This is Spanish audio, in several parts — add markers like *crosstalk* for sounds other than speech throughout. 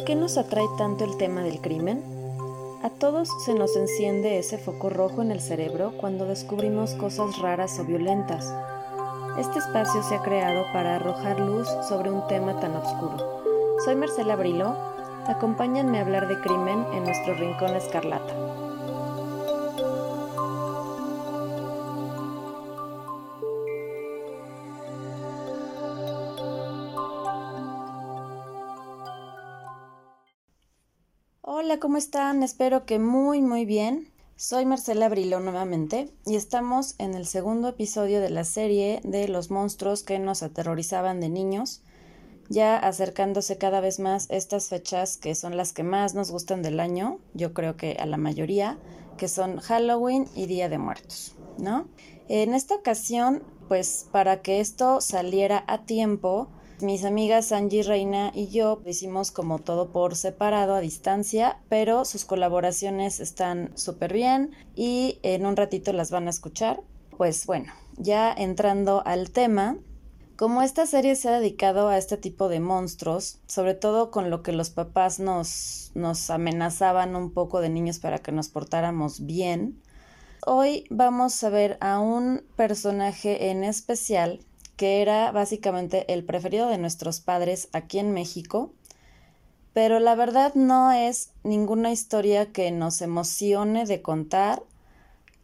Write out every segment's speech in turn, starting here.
¿Por qué nos atrae tanto el tema del crimen? A todos se nos enciende ese foco rojo en el cerebro cuando descubrimos cosas raras o violentas. Este espacio se ha creado para arrojar luz sobre un tema tan oscuro. Soy Marcela Brilo, acompáñenme a hablar de crimen en nuestro rincón escarlata. ¿Cómo están? Espero que muy, muy bien. Soy Marcela Briló nuevamente y estamos en el segundo episodio de la serie de los monstruos que nos aterrorizaban de niños, ya acercándose cada vez más estas fechas que son las que más nos gustan del año, yo creo que a la mayoría, que son Halloween y Día de Muertos, ¿no? En esta ocasión, pues para que esto saliera a tiempo, mis amigas Angie Reina y yo hicimos como todo por separado a distancia, pero sus colaboraciones están súper bien y en un ratito las van a escuchar. Pues bueno, ya entrando al tema, como esta serie se ha dedicado a este tipo de monstruos, sobre todo con lo que los papás nos, nos amenazaban un poco de niños para que nos portáramos bien, hoy vamos a ver a un personaje en especial que era básicamente el preferido de nuestros padres aquí en México, pero la verdad no es ninguna historia que nos emocione de contar,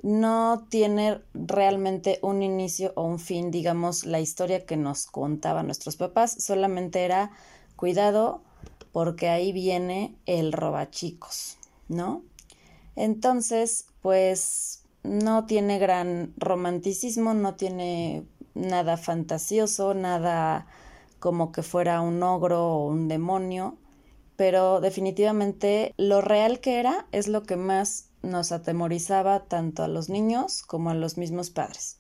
no tiene realmente un inicio o un fin, digamos, la historia que nos contaban nuestros papás, solamente era cuidado porque ahí viene el robachicos, ¿no? Entonces, pues no tiene gran romanticismo, no tiene nada fantasioso, nada como que fuera un ogro o un demonio, pero definitivamente lo real que era es lo que más nos atemorizaba tanto a los niños como a los mismos padres.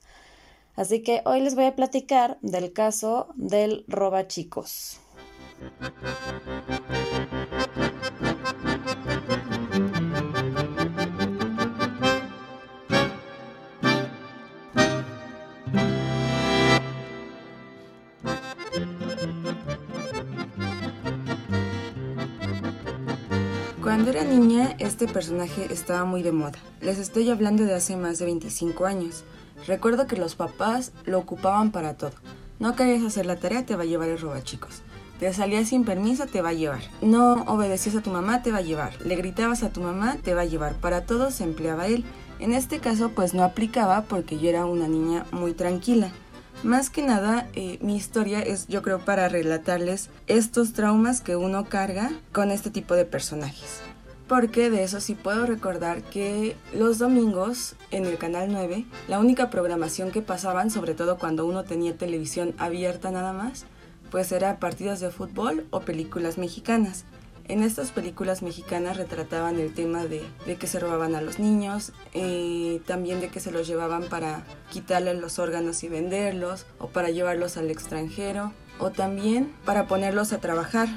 Así que hoy les voy a platicar del caso del roba chicos. Este personaje estaba muy de moda. Les estoy hablando de hace más de 25 años. Recuerdo que los papás lo ocupaban para todo. No querías hacer la tarea, te va a llevar el robachicos. Te salías sin permiso, te va a llevar. No obedecías a tu mamá, te va a llevar. Le gritabas a tu mamá, te va a llevar. Para todo se empleaba él. En este caso, pues no aplicaba porque yo era una niña muy tranquila. Más que nada, eh, mi historia es yo creo para relatarles estos traumas que uno carga con este tipo de personajes. Porque de eso sí puedo recordar que los domingos en el canal 9, la única programación que pasaban, sobre todo cuando uno tenía televisión abierta nada más, pues era partidas de fútbol o películas mexicanas. En estas películas mexicanas retrataban el tema de, que se robaban a los niños, eh, también de que se los llevaban para quitarles los órganos y venderlos, o para llevarlos al extranjero, o también para ponerlos a trabajar.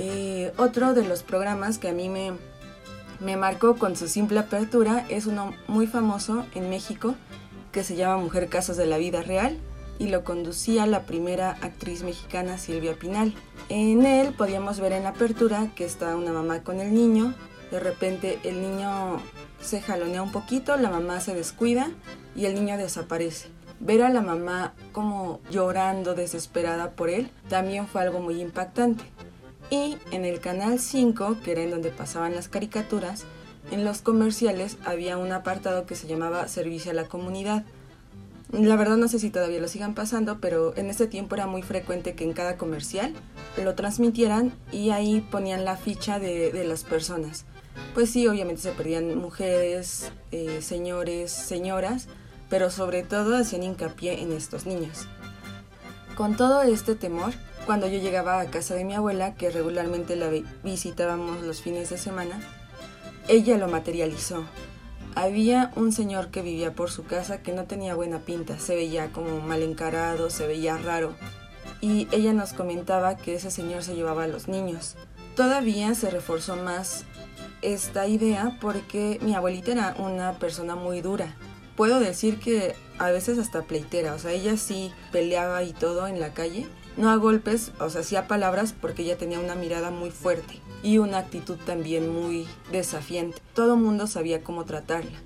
Eh, otro de los programas que a mí me, me marcó con su simple apertura es uno muy famoso en México que se llama Mujer Casos de la Vida Real y lo conducía la primera actriz mexicana Silvia Pinal. En él podíamos ver en la apertura que está una mamá con el niño, de repente el niño se jalonea un poquito, la mamá se descuida y el niño desaparece. Ver a la mamá como llorando desesperada por él también fue algo muy impactante. Y en el canal 5, que era en donde pasaban las caricaturas, en los comerciales había un apartado que se llamaba Servicio a la Comunidad, la verdad no sé si todavía lo sigan pasando, pero en ese tiempo era muy frecuente que en cada comercial lo transmitieran y ahí ponían la ficha de, las personas. Pues sí, obviamente se perdían mujeres, eh, señores, señoras, pero sobre todo hacían hincapié en estos niños. Con todo este temor, cuando yo llegaba a casa de mi abuela, que regularmente la visitábamos los fines de semana, ella lo materializó había un señor que vivía por su casa que no tenía buena pinta, se veía como mal encarado, se veía raro. Y ella nos comentaba que ese señor se llevaba a los niños. Todavía se reforzó más esta idea porque mi abuelita era una persona muy dura. Puedo decir que a veces hasta pleitera, o sea, ella sí peleaba y todo en la calle, no a golpes, o sea, sí a palabras porque ella tenía una mirada muy fuerte y una actitud también muy desafiante. Todo mundo sabía cómo tratarla.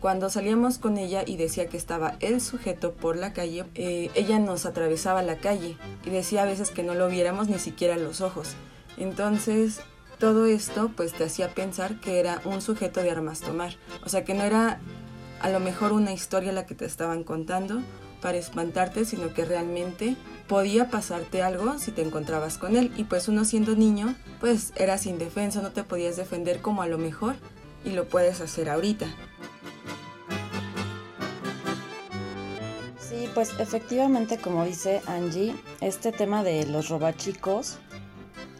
Cuando salíamos con ella y decía que estaba el sujeto por la calle, eh, ella nos atravesaba la calle y decía a veces que no lo viéramos ni siquiera los ojos. Entonces, todo esto pues te hacía pensar que era un sujeto de armas tomar. O sea, que no era a lo mejor una historia la que te estaban contando para espantarte, sino que realmente podía pasarte algo si te encontrabas con él. Y pues uno siendo niño, pues eras indefenso, no te podías defender como a lo mejor y lo puedes hacer ahorita. Sí, pues efectivamente, como dice Angie, este tema de los robachicos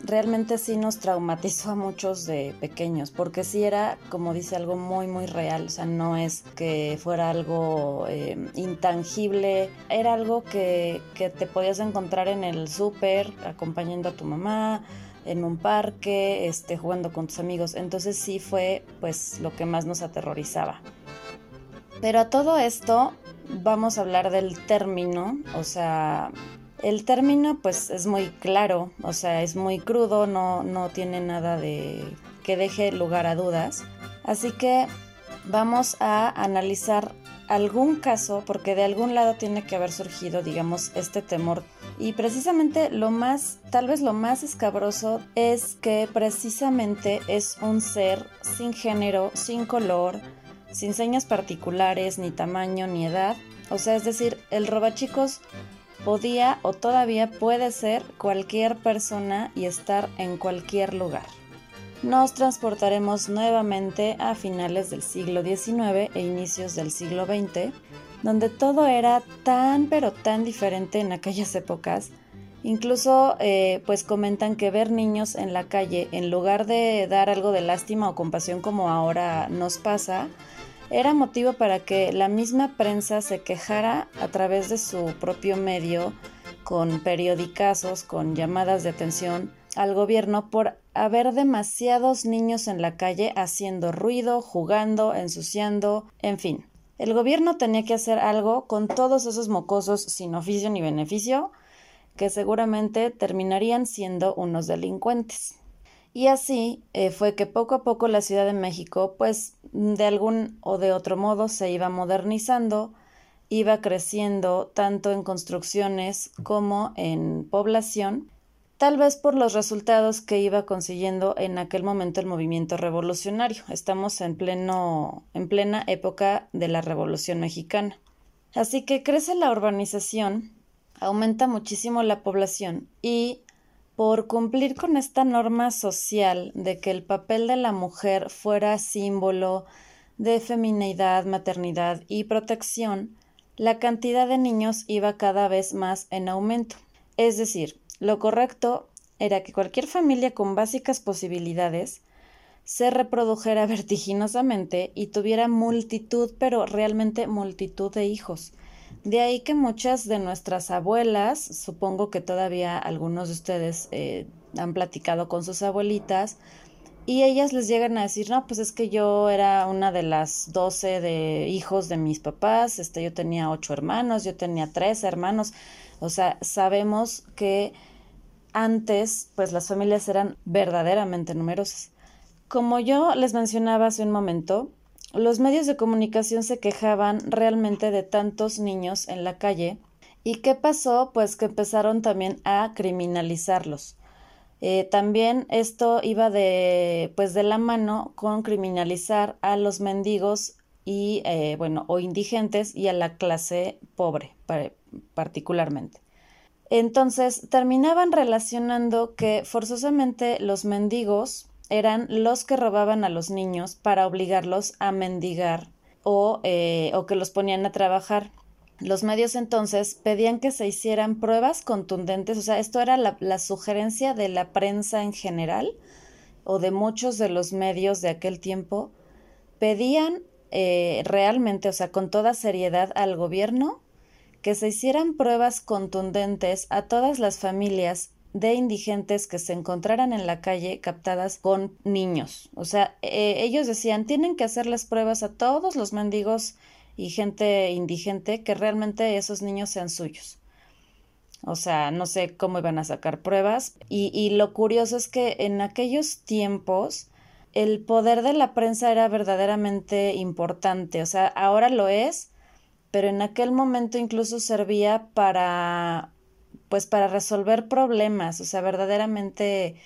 realmente sí nos traumatizó a muchos de pequeños, porque sí era, como dice, algo muy, muy real, o sea, no es que fuera algo eh, intangible, era algo que, que te podías encontrar en el súper, acompañando a tu mamá, en un parque, este, jugando con tus amigos, entonces sí fue pues lo que más nos aterrorizaba. Pero a todo esto vamos a hablar del término, o sea, el término pues es muy claro, o sea, es muy crudo, no, no tiene nada de que deje lugar a dudas. Así que vamos a analizar algún caso, porque de algún lado tiene que haber surgido, digamos, este temor. Y precisamente lo más, tal vez lo más escabroso es que precisamente es un ser sin género, sin color, sin señas particulares, ni tamaño, ni edad. O sea, es decir, el robachicos podía o todavía puede ser cualquier persona y estar en cualquier lugar. Nos transportaremos nuevamente a finales del siglo XIX e inicios del siglo XX, donde todo era tan pero tan diferente en aquellas épocas. Incluso eh, pues comentan que ver niños en la calle, en lugar de dar algo de lástima o compasión como ahora nos pasa, era motivo para que la misma prensa se quejara a través de su propio medio, con periodicazos, con llamadas de atención al gobierno por haber demasiados niños en la calle haciendo ruido, jugando, ensuciando, en fin. El gobierno tenía que hacer algo con todos esos mocosos sin oficio ni beneficio, que seguramente terminarían siendo unos delincuentes. Y así eh, fue que poco a poco la Ciudad de México, pues de algún o de otro modo se iba modernizando, iba creciendo tanto en construcciones como en población, tal vez por los resultados que iba consiguiendo en aquel momento el movimiento revolucionario. Estamos en pleno en plena época de la Revolución Mexicana. Así que crece la urbanización, aumenta muchísimo la población y por cumplir con esta norma social de que el papel de la mujer fuera símbolo de feminidad, maternidad y protección, la cantidad de niños iba cada vez más en aumento. Es decir, lo correcto era que cualquier familia con básicas posibilidades se reprodujera *laughs* vertiginosamente y tuviera multitud, pero realmente multitud de hijos. De ahí que muchas de nuestras abuelas, supongo que todavía algunos de ustedes eh, han platicado con sus abuelitas, y ellas les llegan a decir, no, pues es que yo era una de las doce de hijos de mis papás, este, yo tenía ocho hermanos, yo tenía tres hermanos, o sea, sabemos que antes, pues las familias eran verdaderamente numerosas. Como yo les mencionaba hace un momento, los medios de comunicación se quejaban realmente de tantos niños en la calle. ¿Y qué pasó? Pues que empezaron también a criminalizarlos. Eh, también esto iba de, pues de la mano con criminalizar a los mendigos y, eh, bueno, o indigentes y a la clase pobre particularmente. Entonces terminaban relacionando que forzosamente los mendigos eran los que robaban a los niños para obligarlos a mendigar o, eh, o que los ponían a trabajar. Los medios entonces pedían que se hicieran pruebas contundentes, o sea, esto era la, sugerencia de la prensa en general o de muchos de los medios de aquel tiempo, pedían eh, realmente, o sea, con toda seriedad al gobierno que se hicieran pruebas contundentes a todas las familias de indigentes que se encontraran en la calle captadas con niños. O sea, eh, ellos decían, tienen que hacer las pruebas a todos los mendigos y gente indigente que realmente esos niños sean suyos. O sea, no sé cómo iban a sacar pruebas. Y, y lo curioso es que en aquellos tiempos el poder de la prensa era verdaderamente importante. O sea, ahora lo es, pero en aquel momento incluso servía para, pues, para resolver problemas. O sea, verdaderamente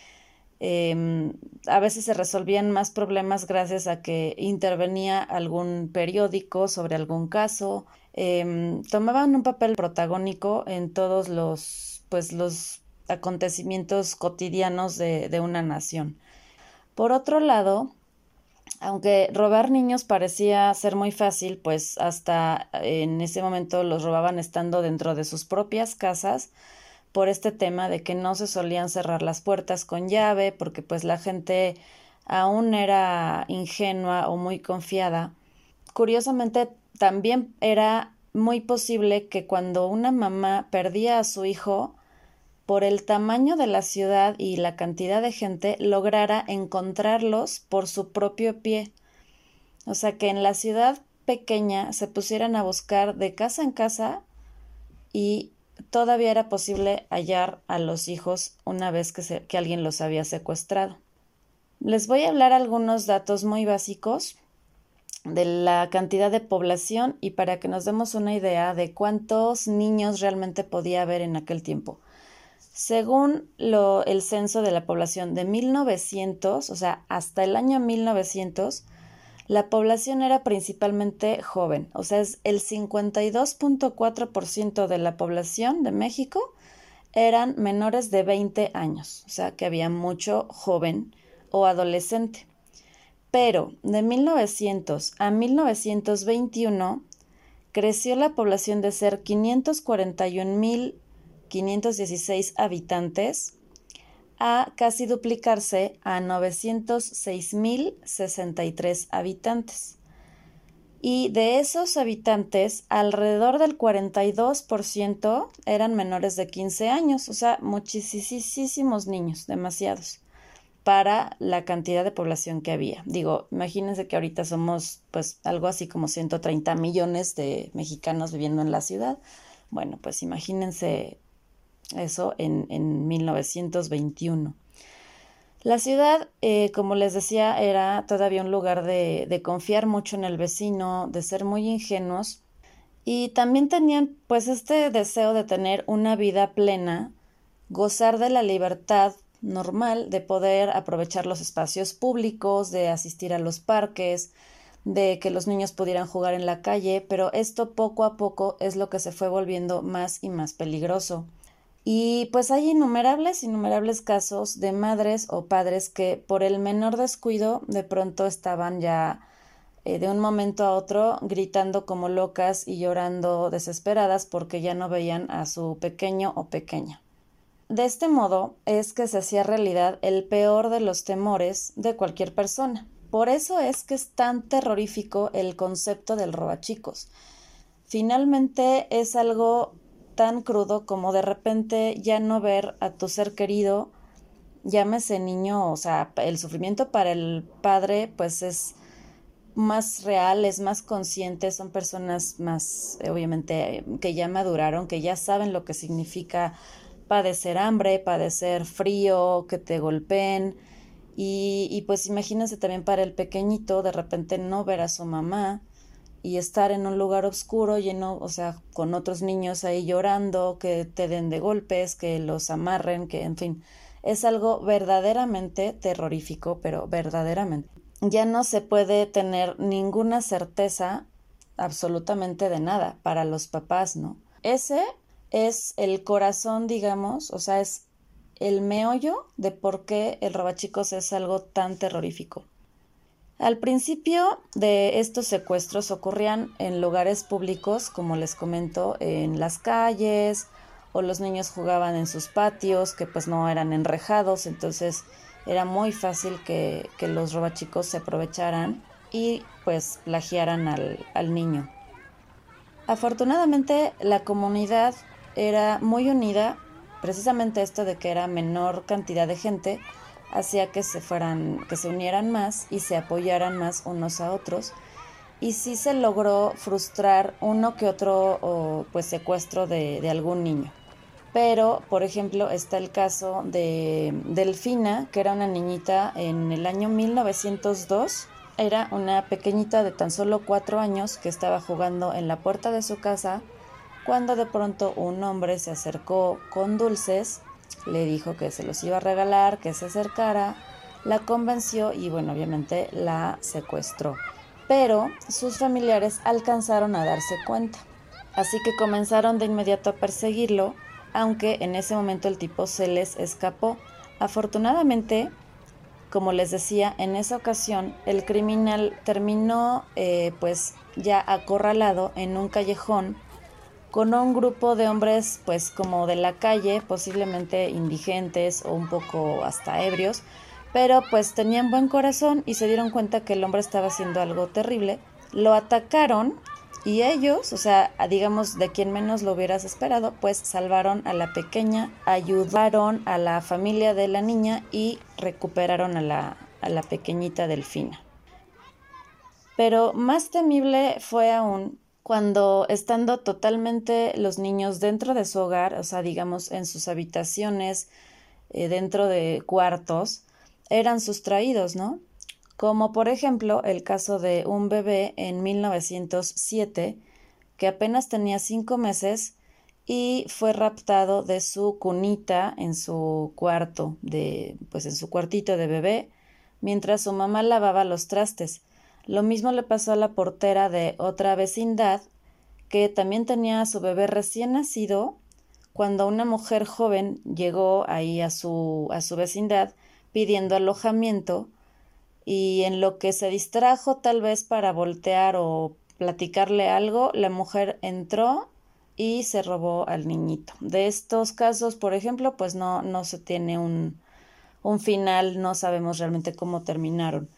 Em, a veces se resolvían más problemas gracias a que intervenía algún periódico sobre algún caso. Em, tomaban un papel protagónico en todos los, pues, los acontecimientos cotidianos de, de una nación. Por otro lado, aunque robar niños parecía ser muy fácil, pues hasta en ese momento los robaban estando dentro de sus propias casas, por este tema de que no se solían cerrar las puertas con llave porque pues la gente aún era ingenua o muy confiada. Curiosamente también era muy posible que cuando una mamá perdía a su hijo, por el tamaño de la ciudad y la cantidad de gente, lograra encontrarlos por su propio pie. O sea que en la ciudad pequeña se pusieran a buscar de casa en casa y todavía era posible hallar a los hijos una vez que, que alguien los había secuestrado. Les voy a hablar algunos datos muy básicos de la cantidad de población y para que nos demos una idea de cuántos niños realmente podía haber en aquel tiempo. Según el censo de la población de 1900, o sea, hasta el año 1900, la población era principalmente joven, o sea, es el 52.4% de la población de México eran menores de 20 años, o sea, que había mucho joven o adolescente. Pero de 1900 a 1921 creció la población de ser 541.516 habitantes a casi duplicarse a 906.063 habitantes. Y de esos habitantes, alrededor del 42% eran menores de 15 años, o sea, muchísimos niños, demasiados, para la cantidad de población que había. Digo, imagínense que ahorita somos pues algo así como 130 millones de mexicanos viviendo en la ciudad. Bueno, pues imagínense eso en, en 1921. La ciudad, eh, como les decía, era todavía un lugar de, de, confiar mucho en el vecino, de ser muy ingenuos y también tenían pues este deseo de tener una vida plena, gozar de la libertad normal, de poder aprovechar los espacios públicos, de asistir a los parques, de que los niños pudieran jugar en la calle, pero esto poco a poco es lo que se fue volviendo más y más peligroso. Y pues hay innumerables, innumerables casos de madres o padres que por el menor descuido de pronto estaban ya eh, de un momento a otro gritando como locas y llorando desesperadas porque ya no veían a su pequeño o pequeña. De este modo es que se hacía realidad el peor de los temores de cualquier persona. Por eso es que es tan terrorífico el concepto del robachicos. Finalmente es algo tan crudo como de repente ya no ver a tu ser querido, llámese niño, o sea, el sufrimiento para el padre pues es más real, es más consciente, son personas más, obviamente, que ya maduraron, que ya saben lo que significa padecer hambre, padecer frío, que te golpeen. Y, y pues imagínense también para el pequeñito de repente no ver a su mamá, y estar en un lugar oscuro lleno, o sea, con otros niños ahí llorando, que te den de golpes, que los amarren, que en fin, es algo verdaderamente terrorífico, pero verdaderamente. Ya no se puede tener ninguna certeza absolutamente de nada para los papás, ¿no? Ese es el corazón, digamos, o sea, es el meollo de por qué el robachicos es algo tan terrorífico. Al principio de estos secuestros ocurrían en lugares públicos, como les comento, en las calles o los niños jugaban en sus patios que pues no eran enrejados, entonces era muy fácil que, que los robachicos se aprovecharan y pues plagiaran al, al niño. Afortunadamente la comunidad era muy unida, precisamente esto de que era menor cantidad de gente, hacía que se fueran, que se unieran más y se apoyaran más unos a otros. Y sí se logró frustrar uno que otro pues secuestro de, de algún niño. Pero, por ejemplo, está el caso de Delfina, que era una niñita en el año 1902. Era una pequeñita de tan solo cuatro años que estaba jugando en la puerta de su casa cuando de pronto un hombre se acercó con dulces, le dijo que se los iba a regalar, que se acercara, la convenció y bueno, obviamente la secuestró. Pero sus familiares alcanzaron a darse cuenta. Así que comenzaron de inmediato a perseguirlo aunque en ese momento el tipo se les escapó. Afortunadamente, como les decía, en esa ocasión el criminal terminó eh, pues ya acorralado en un callejón con un grupo de hombres pues como de la calle, posiblemente indigentes o un poco hasta ebrios, pero pues tenían buen corazón y se dieron cuenta que el hombre estaba haciendo algo terrible. Lo atacaron y ellos, o sea, digamos de quien menos lo hubieras esperado, pues salvaron a la pequeña, ayudaron a la familia de la niña y recuperaron a la, a la pequeñita delfina. Pero más temible fue aún cuando estando totalmente los niños dentro de su hogar, o sea, digamos en sus habitaciones, eh, dentro de cuartos, eran sustraídos, ¿no? como por ejemplo el caso de un bebé en 1907 que apenas tenía cinco meses y fue raptado de su cunita en su cuarto, de, pues en su cuartito de bebé, mientras su mamá lavaba los trastes. Lo mismo le pasó a la portera de otra vecindad, que también tenía a su bebé recién nacido, cuando una mujer joven llegó ahí a su, a su vecindad pidiendo alojamiento, y en lo que se distrajo tal vez para voltear o platicarle algo, la mujer entró y se robó al niñito. De estos casos, por ejemplo, pues no, no se tiene un, un final, no sabemos realmente cómo terminaron.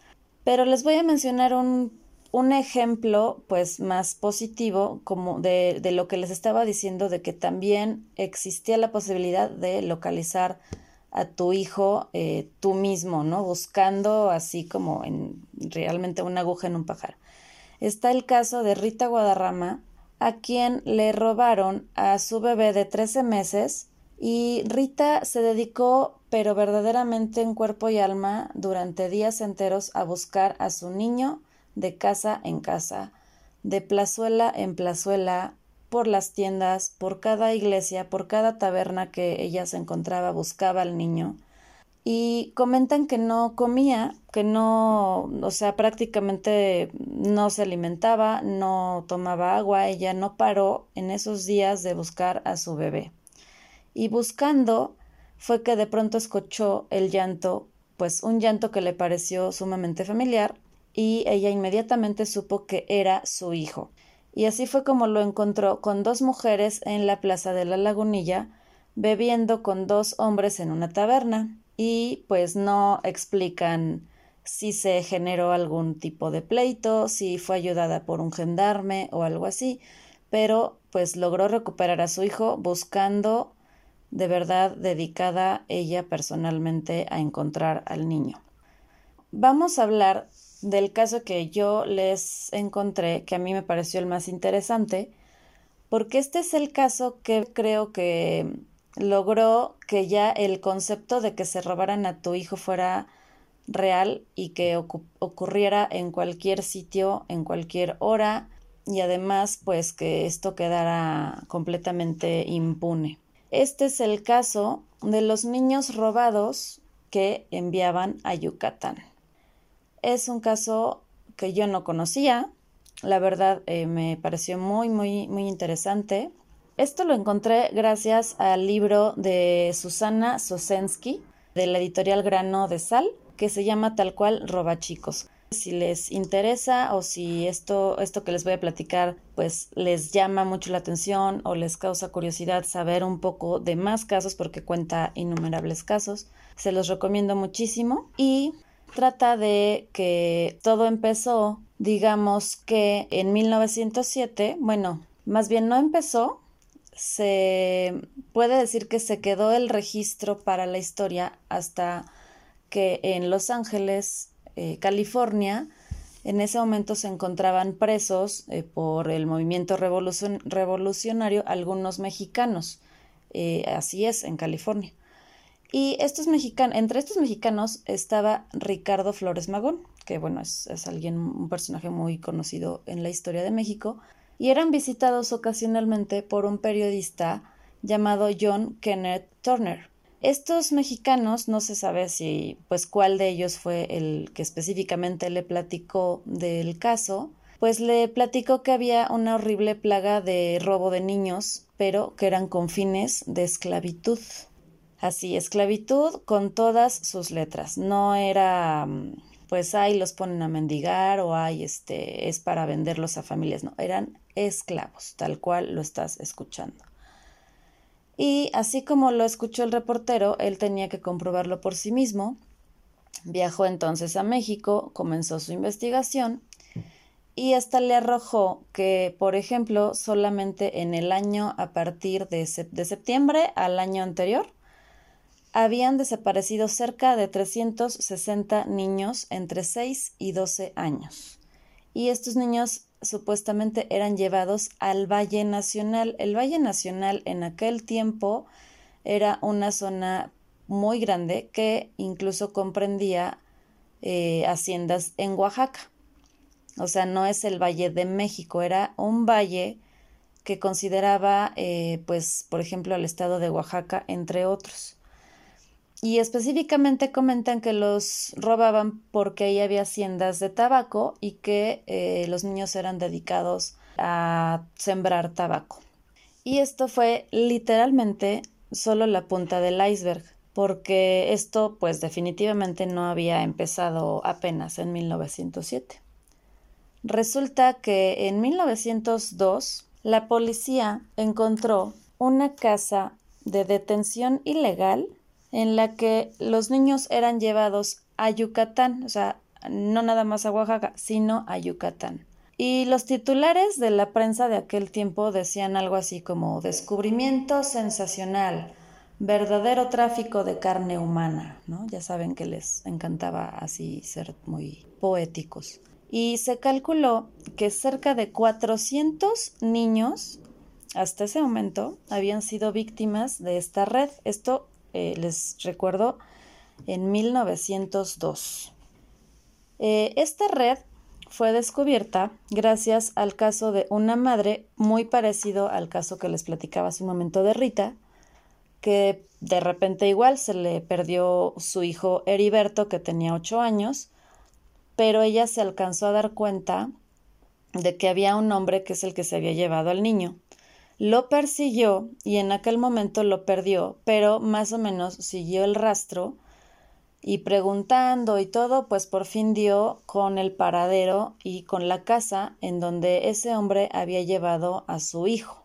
Pero les voy a mencionar un, un ejemplo pues más positivo como de, de lo que les estaba diciendo de que también existía la posibilidad de localizar a tu hijo eh, tú mismo, ¿no? Buscando así como en realmente una aguja en un pajar. Está el caso de Rita Guadarrama, a quien le robaron a su bebé de 13 meses y Rita se dedicó, pero verdaderamente en cuerpo y alma, durante días enteros a buscar a su niño de casa en casa, de plazuela en plazuela, por las tiendas, por cada iglesia, por cada taberna que ella se encontraba, buscaba al niño. Y comentan que no comía, que no, o sea, prácticamente no se alimentaba, no tomaba agua, ella no paró en esos días de buscar a su bebé. Y buscando fue que de pronto escuchó el llanto, pues un llanto que le pareció sumamente familiar, y ella inmediatamente supo que era su hijo. Y así fue como lo encontró con dos mujeres en la plaza de la lagunilla, bebiendo con dos hombres en una taberna, y pues no explican si se generó algún tipo de pleito, si fue ayudada por un gendarme o algo así, pero pues logró recuperar a su hijo buscando de verdad dedicada ella personalmente a encontrar al niño. Vamos a hablar del caso que yo les encontré, que a mí me pareció el más interesante, porque este es el caso que creo que logró que ya el concepto de que se robaran a tu hijo fuera real y que ocurriera en cualquier sitio, en cualquier hora y además pues que esto quedara completamente impune. Este es el caso de los niños robados que enviaban a Yucatán. Es un caso que yo no conocía. La verdad eh, me pareció muy, muy, muy interesante. Esto lo encontré gracias al libro de Susana Sosensky de la editorial Grano de Sal, que se llama tal cual Roba Chicos. Si les interesa o si esto, esto que les voy a platicar pues les llama mucho la atención o les causa curiosidad saber un poco de más casos porque cuenta innumerables casos, se los recomiendo muchísimo. Y trata de que todo empezó, digamos que en 1907, bueno, más bien no empezó, se puede decir que se quedó el registro para la historia hasta que en Los Ángeles, eh, California, en ese momento se encontraban presos eh, por el movimiento revolucionario algunos mexicanos. eh, así es en California. Y estos mexicanos, entre estos mexicanos estaba Ricardo Flores Magón, que bueno, es, es alguien, un personaje muy conocido en la historia de México, y eran visitados ocasionalmente por un periodista llamado John Kenneth Turner. Estos mexicanos, no se sabe si, pues, cuál de ellos fue el que específicamente le platicó del caso, pues le platicó que había una horrible plaga de robo de niños, pero que eran con fines de esclavitud. Así, esclavitud con todas sus letras. No era, pues ahí los ponen a mendigar o hay este, es para venderlos a familias. No, eran esclavos, tal cual lo estás escuchando. Y así como lo escuchó el reportero, él tenía que comprobarlo por sí mismo. Viajó entonces a México, comenzó su investigación y hasta le arrojó que, por ejemplo, solamente en el año a partir de, de septiembre al año anterior, habían desaparecido cerca de 360 niños entre 6 y 12 años. Y estos niños supuestamente eran llevados al Valle Nacional. El Valle Nacional en aquel tiempo era una zona muy grande que incluso comprendía eh, haciendas en Oaxaca. O sea, no es el Valle de México, era un valle que consideraba, eh, pues, por ejemplo, al estado de Oaxaca, entre otros y específicamente comentan que los robaban porque ahí había haciendas de tabaco y que eh, los niños eran dedicados a sembrar tabaco. Y esto fue literalmente solo la punta del iceberg, porque esto pues definitivamente no había empezado apenas en 1907. Resulta que en 1902 la policía encontró una casa de detención ilegal en la que los niños eran llevados a Yucatán, o sea, no nada más a Oaxaca, sino a Yucatán. Y los titulares de la prensa de aquel tiempo decían algo así como descubrimiento sensacional, verdadero tráfico de carne humana, ¿no? Ya saben que les encantaba así ser muy poéticos. Y se calculó que cerca de 400 niños hasta ese momento habían sido víctimas de esta red. Esto eh, les recuerdo, en 1902. Eh, esta red fue descubierta gracias al caso de una madre muy parecido al caso que les platicaba hace un momento de Rita, que de repente igual se le perdió su hijo Heriberto, que tenía ocho años, pero ella se alcanzó a dar cuenta de que había un hombre que es el que se había llevado al niño. Lo persiguió y en aquel momento lo perdió, pero más o menos siguió el rastro y preguntando y todo, pues por fin dio con el paradero y con la casa en donde ese hombre había llevado a su hijo.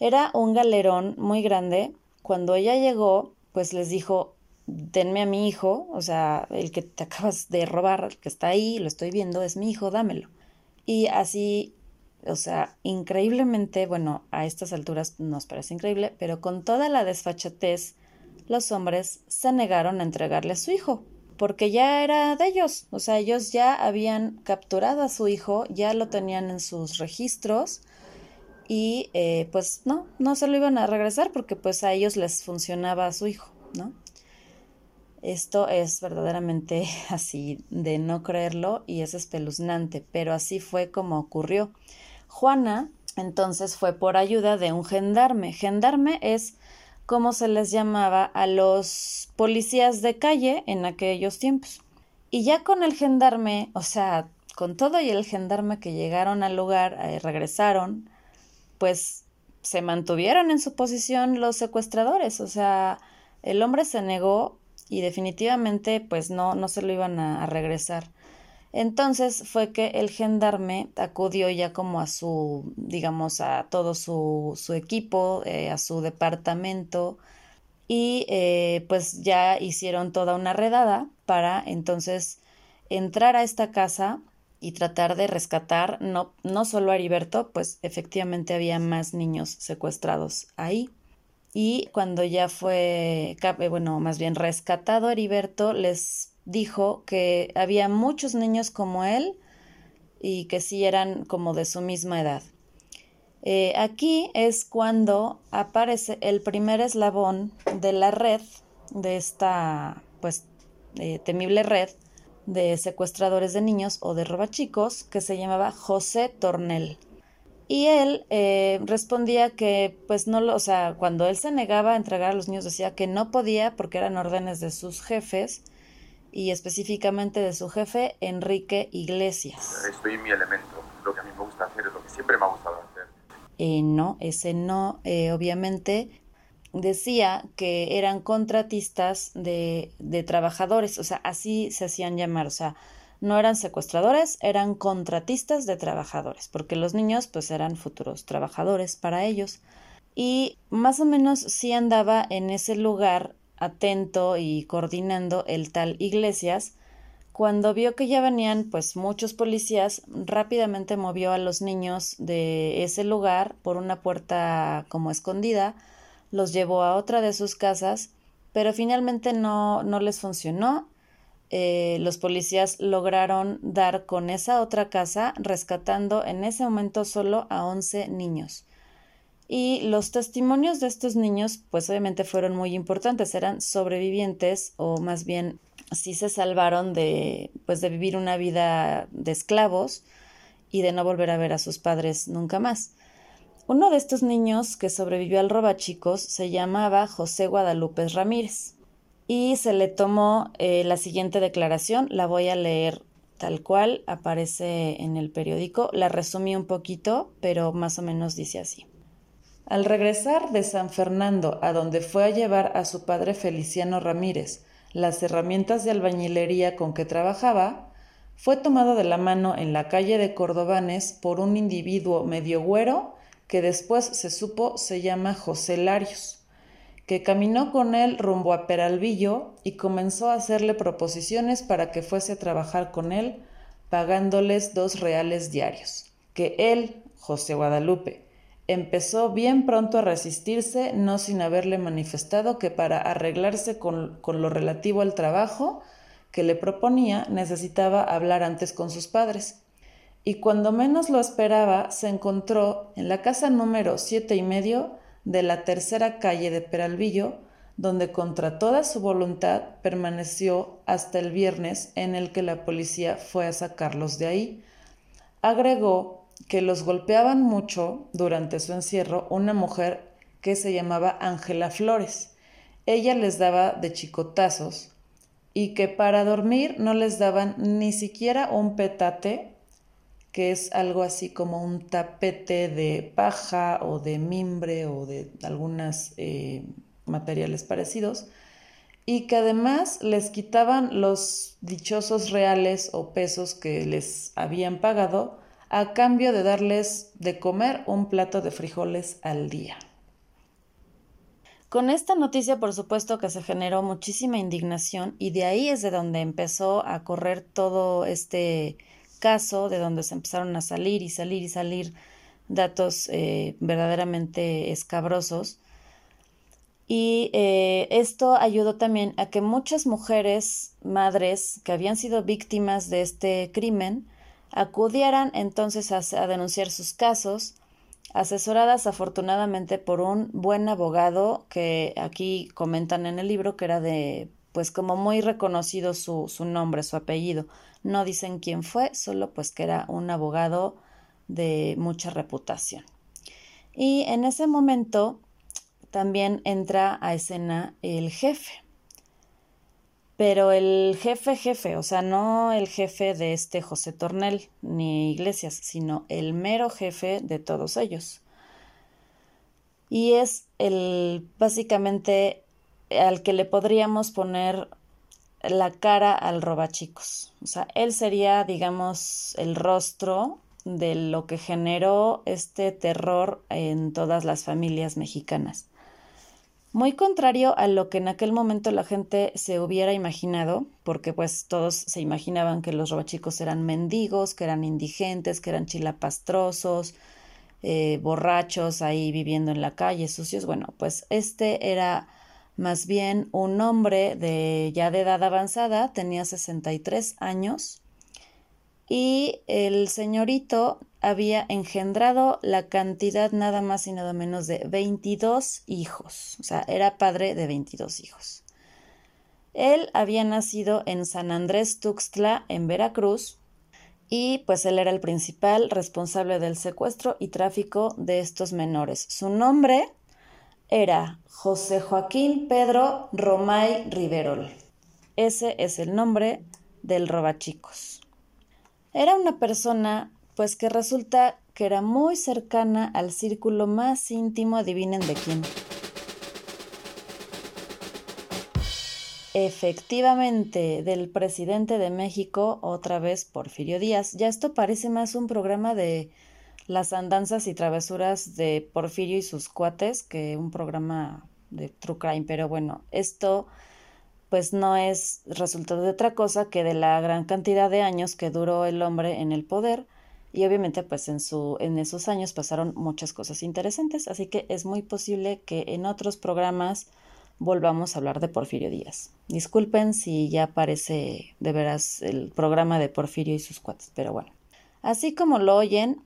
Era un galerón muy grande. Cuando ella llegó, pues les dijo, denme a mi hijo, o sea, el que te acabas de robar, el que está ahí, lo estoy viendo, es mi hijo, dámelo. Y así o sea, increíblemente, bueno, a estas alturas nos parece increíble, pero con toda la desfachatez, los hombres se negaron a entregarle a su hijo, porque ya era de ellos, o sea, ellos ya habían capturado a su hijo, ya lo tenían en sus registros y eh, pues no, no se lo iban a regresar porque pues a ellos les funcionaba a su hijo, ¿no? Esto es verdaderamente *laughs* así de no creerlo y es espeluznante, pero así fue como ocurrió. Juana entonces fue por ayuda de un gendarme. Gendarme es como se les llamaba a los policías de calle en aquellos tiempos. Y ya con el gendarme, o sea, con todo y el gendarme que llegaron al lugar, eh, regresaron, pues se mantuvieron en su posición los secuestradores, o sea, el hombre se negó y definitivamente pues no, no se lo iban a regresar. Entonces fue que el gendarme acudió ya como a su, digamos, a todo su, equipo, eh, a su departamento y eh, pues ya hicieron toda una redada para entonces entrar a esta casa y tratar de rescatar no, no solo a Heriberto, pues efectivamente había más niños secuestrados ahí. Y cuando ya fue, bueno, más bien rescatado Heriberto, les dijo que había muchos niños como él y que sí eran como de su misma edad. Eh, aquí es cuando aparece el primer eslabón de la red, de esta pues eh, temible red de secuestradores de niños o de robachicos que se llamaba José Tornel. Y él eh, respondía que, pues no lo, o sea, cuando él se negaba a entregar a los niños decía que no podía porque eran órdenes de sus jefes y específicamente de su jefe Enrique Iglesias. Estoy en mi elemento, lo que a mí me gusta hacer es lo que siempre me ha gustado hacer. Eh, no, ese no, eh, obviamente decía que eran contratistas de, de trabajadores, o sea, así se hacían llamar, o sea, no eran secuestradores, eran contratistas de trabajadores, porque los niños pues eran futuros trabajadores para ellos. Y más o menos sí andaba en ese lugar atento y coordinando el tal Iglesias, cuando vio que ya venían pues muchos policías, rápidamente movió a los niños de ese lugar por una puerta como escondida, los llevó a otra de sus casas, pero finalmente no, no les funcionó. Eh, los policías lograron dar con esa otra casa, rescatando en ese momento solo a 11 niños. Y los testimonios de estos niños, pues obviamente fueron muy importantes, eran sobrevivientes o más bien sí se salvaron de, pues de vivir una vida de esclavos y de no volver a ver a sus padres nunca más. Uno de estos niños que sobrevivió al robachicos se llamaba José Guadalupe Ramírez y se le tomó eh, la siguiente declaración, la voy a leer tal cual aparece en el periódico, la resumí un poquito, pero más o menos dice así. Al regresar de San Fernando, a donde fue a llevar a su padre Feliciano Ramírez las herramientas de albañilería con que trabajaba, fue tomado de la mano en la calle de Cordobanes por un individuo medio güero que después se supo se llama José Larios, que caminó con él rumbo a Peralvillo y comenzó a hacerle proposiciones para que fuese a trabajar con él, pagándoles dos reales diarios, que él, José Guadalupe, Empezó bien pronto a resistirse, no sin haberle manifestado que para arreglarse con, lo relativo al trabajo que le proponía necesitaba hablar antes con sus padres. Y cuando menos lo esperaba, se encontró en la casa número siete y medio de la tercera calle de Peralvillo, donde contra toda su voluntad permaneció hasta el viernes en el que la policía fue a sacarlos de ahí. Agregó que los golpeaban mucho durante su encierro una mujer que se llamaba Ángela Flores. Ella les daba de chicotazos y que para dormir no les daban ni siquiera un petate, que es algo así como un tapete de paja o de mimbre o de algunos eh, materiales parecidos, y que además les quitaban los dichosos reales o pesos que les habían pagado a cambio de darles de comer un plato de frijoles al día. Con esta noticia, por supuesto que se generó muchísima indignación y de ahí es de donde empezó a correr todo este caso, de donde se empezaron a salir y salir y salir datos eh, verdaderamente escabrosos. Y eh, esto ayudó también a que muchas mujeres, madres que habían sido víctimas de este crimen, acudieran entonces a, denunciar sus casos, asesoradas afortunadamente por un buen abogado que aquí comentan en el libro que era de pues como muy reconocido su, su nombre, su apellido. No dicen quién fue, solo pues que era un abogado de mucha reputación. Y en ese momento también entra a escena el jefe, pero el jefe jefe, o sea, no el jefe de este José Tornel ni Iglesias, sino el mero jefe de todos ellos. Y es el básicamente al que le podríamos poner la cara al robachicos. O sea, él sería, digamos, el rostro de lo que generó este terror en todas las familias mexicanas muy contrario a lo que en aquel momento la gente se hubiera imaginado, porque pues todos se imaginaban que los robachicos eran mendigos, que eran indigentes, que eran chilapastrosos, eh, borrachos ahí viviendo en la calle, sucios. Bueno, pues este era más bien un hombre de ya de edad avanzada, tenía 63 años y el señorito había engendrado la cantidad nada más y nada menos de 22 hijos, o sea, era padre de 22 hijos. Él había nacido en San Andrés Tuxtla, en Veracruz, y pues él era el principal responsable del secuestro y tráfico de estos menores. Su nombre era José Joaquín Pedro Romay Riverol. Ese es el nombre del robachicos. Era una persona pues que resulta que era muy cercana al círculo más íntimo, adivinen de quién. Efectivamente, del presidente de México, otra vez Porfirio Díaz. Ya esto parece más un programa de las andanzas y travesuras de Porfirio y sus cuates que un programa de True Crime, pero bueno, esto pues no es resultado de otra cosa que de la gran cantidad de años que duró el hombre en el poder y obviamente pues en su en esos años pasaron muchas cosas interesantes, así que es muy posible que en otros programas volvamos a hablar de Porfirio Díaz. Disculpen si ya aparece de veras el programa de Porfirio y sus cuates, pero bueno. Así como lo oyen,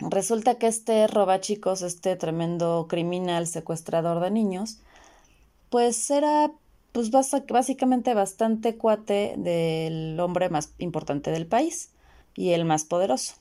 resulta que este roba chicos, este tremendo criminal secuestrador de niños, pues era pues básicamente bastante cuate del hombre más importante del país y el más poderoso.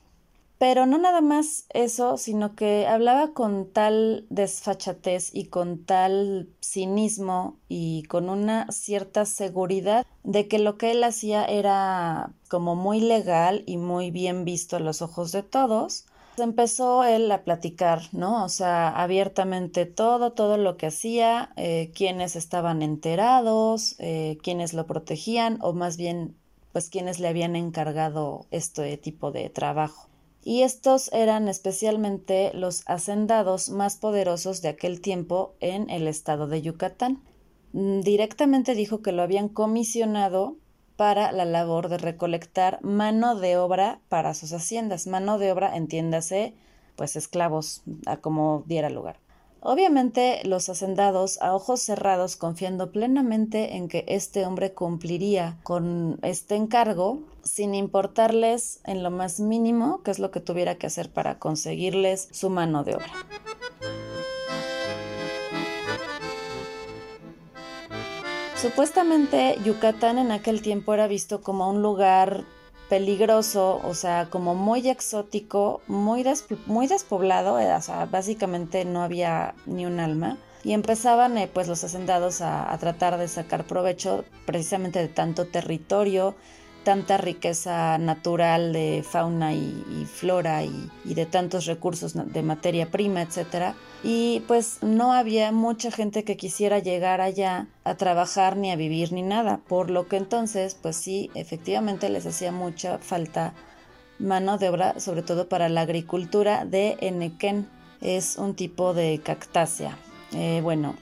Pero no nada más eso, sino que hablaba con tal desfachatez y con tal cinismo y con una cierta seguridad de que lo que él hacía era como muy legal y muy bien visto a los ojos de todos. Empezó él a platicar, ¿no? O sea, abiertamente todo, todo lo que hacía, eh, quienes estaban enterados, eh, quienes lo protegían o más bien, pues quienes le habían encargado este tipo de trabajo y estos eran especialmente los hacendados más poderosos de aquel tiempo en el estado de Yucatán. Mm, directamente dijo que lo habían comisionado para la labor de recolectar mano de obra para sus haciendas. Mano de obra, entiéndase, pues esclavos, a como diera lugar. Obviamente los hacendados, a ojos cerrados, confiando plenamente en que este hombre cumpliría con este encargo, sin importarles en lo más mínimo qué es lo que tuviera que hacer para conseguirles su mano de obra. Supuestamente Yucatán en aquel tiempo era visto como un lugar peligroso, o sea, como muy exótico, muy, muy despoblado, eh, o sea, básicamente no había ni un alma. Y empezaban eh, pues los hacendados a, a tratar de sacar provecho precisamente de tanto territorio tanta riqueza natural de fauna y, flora y, de tantos recursos de materia prima, etc. Y pues no había mucha gente que quisiera llegar allá a trabajar ni a vivir ni nada, por lo que entonces pues sí, efectivamente les hacía mucha falta mano de obra, sobre todo para la agricultura de Enequén. Es un tipo de cactácea. Eh, bueno,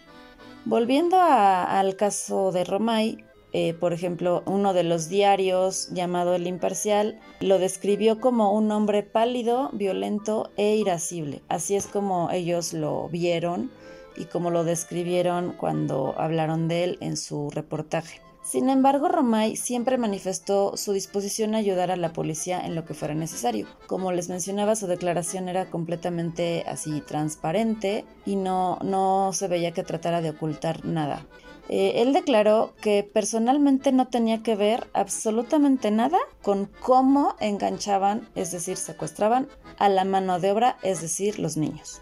volviendo al caso de Romay, eh, por ejemplo, uno de los diarios llamado El Imparcial lo describió como un hombre pálido, violento e irascible. Así es como ellos lo vieron y como lo describieron cuando hablaron de él en su reportaje. Sin embargo, Romay siempre manifestó su disposición a ayudar a la policía en lo que fuera necesario. Como les mencionaba, su declaración era completamente así transparente y no, no se veía que tratara de ocultar nada. Eh, él declaró que personalmente no tenía que ver absolutamente nada con cómo enganchaban, es decir, secuestraban a la mano de obra, es decir, los niños.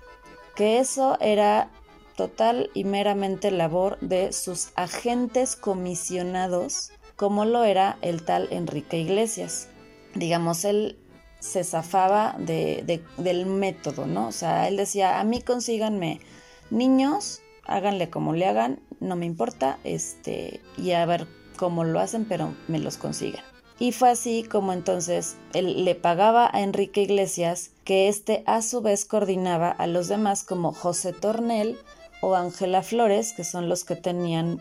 Que eso era total y meramente labor de sus agentes comisionados, como lo era el tal Enrique Iglesias. Digamos, él se zafaba del método, ¿no? O sea, él decía, a mí consíganme niños háganle como le hagan, no me importa, este, y a ver cómo lo hacen, pero me los consiguen. Y fue así como entonces él le pagaba a Enrique Iglesias, que éste a su vez coordinaba a los demás como José Tornel o Ángela Flores, que son los que tenían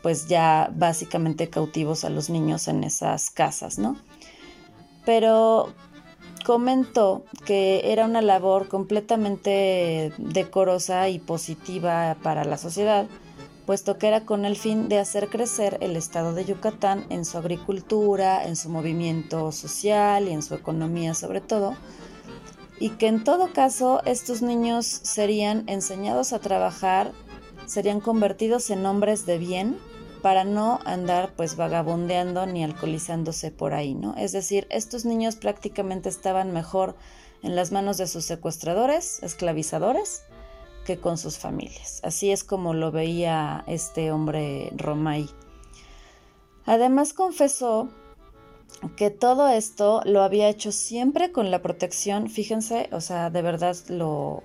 pues ya básicamente cautivos a los niños en esas casas, ¿no? Pero comentó que era una labor completamente decorosa y positiva para la sociedad, puesto que era con el fin de hacer crecer el estado de Yucatán en su agricultura, en su movimiento social y en su economía sobre todo, y que en todo caso estos niños serían enseñados a trabajar, serían convertidos en hombres de bien para no andar pues vagabundeando ni alcoholizándose por ahí, ¿no? Es decir, estos niños prácticamente estaban mejor en las manos de sus secuestradores, esclavizadores, que con sus familias. Así es como lo veía este hombre Romay. Además confesó que todo esto lo había hecho siempre con la protección, fíjense, o sea, de verdad lo,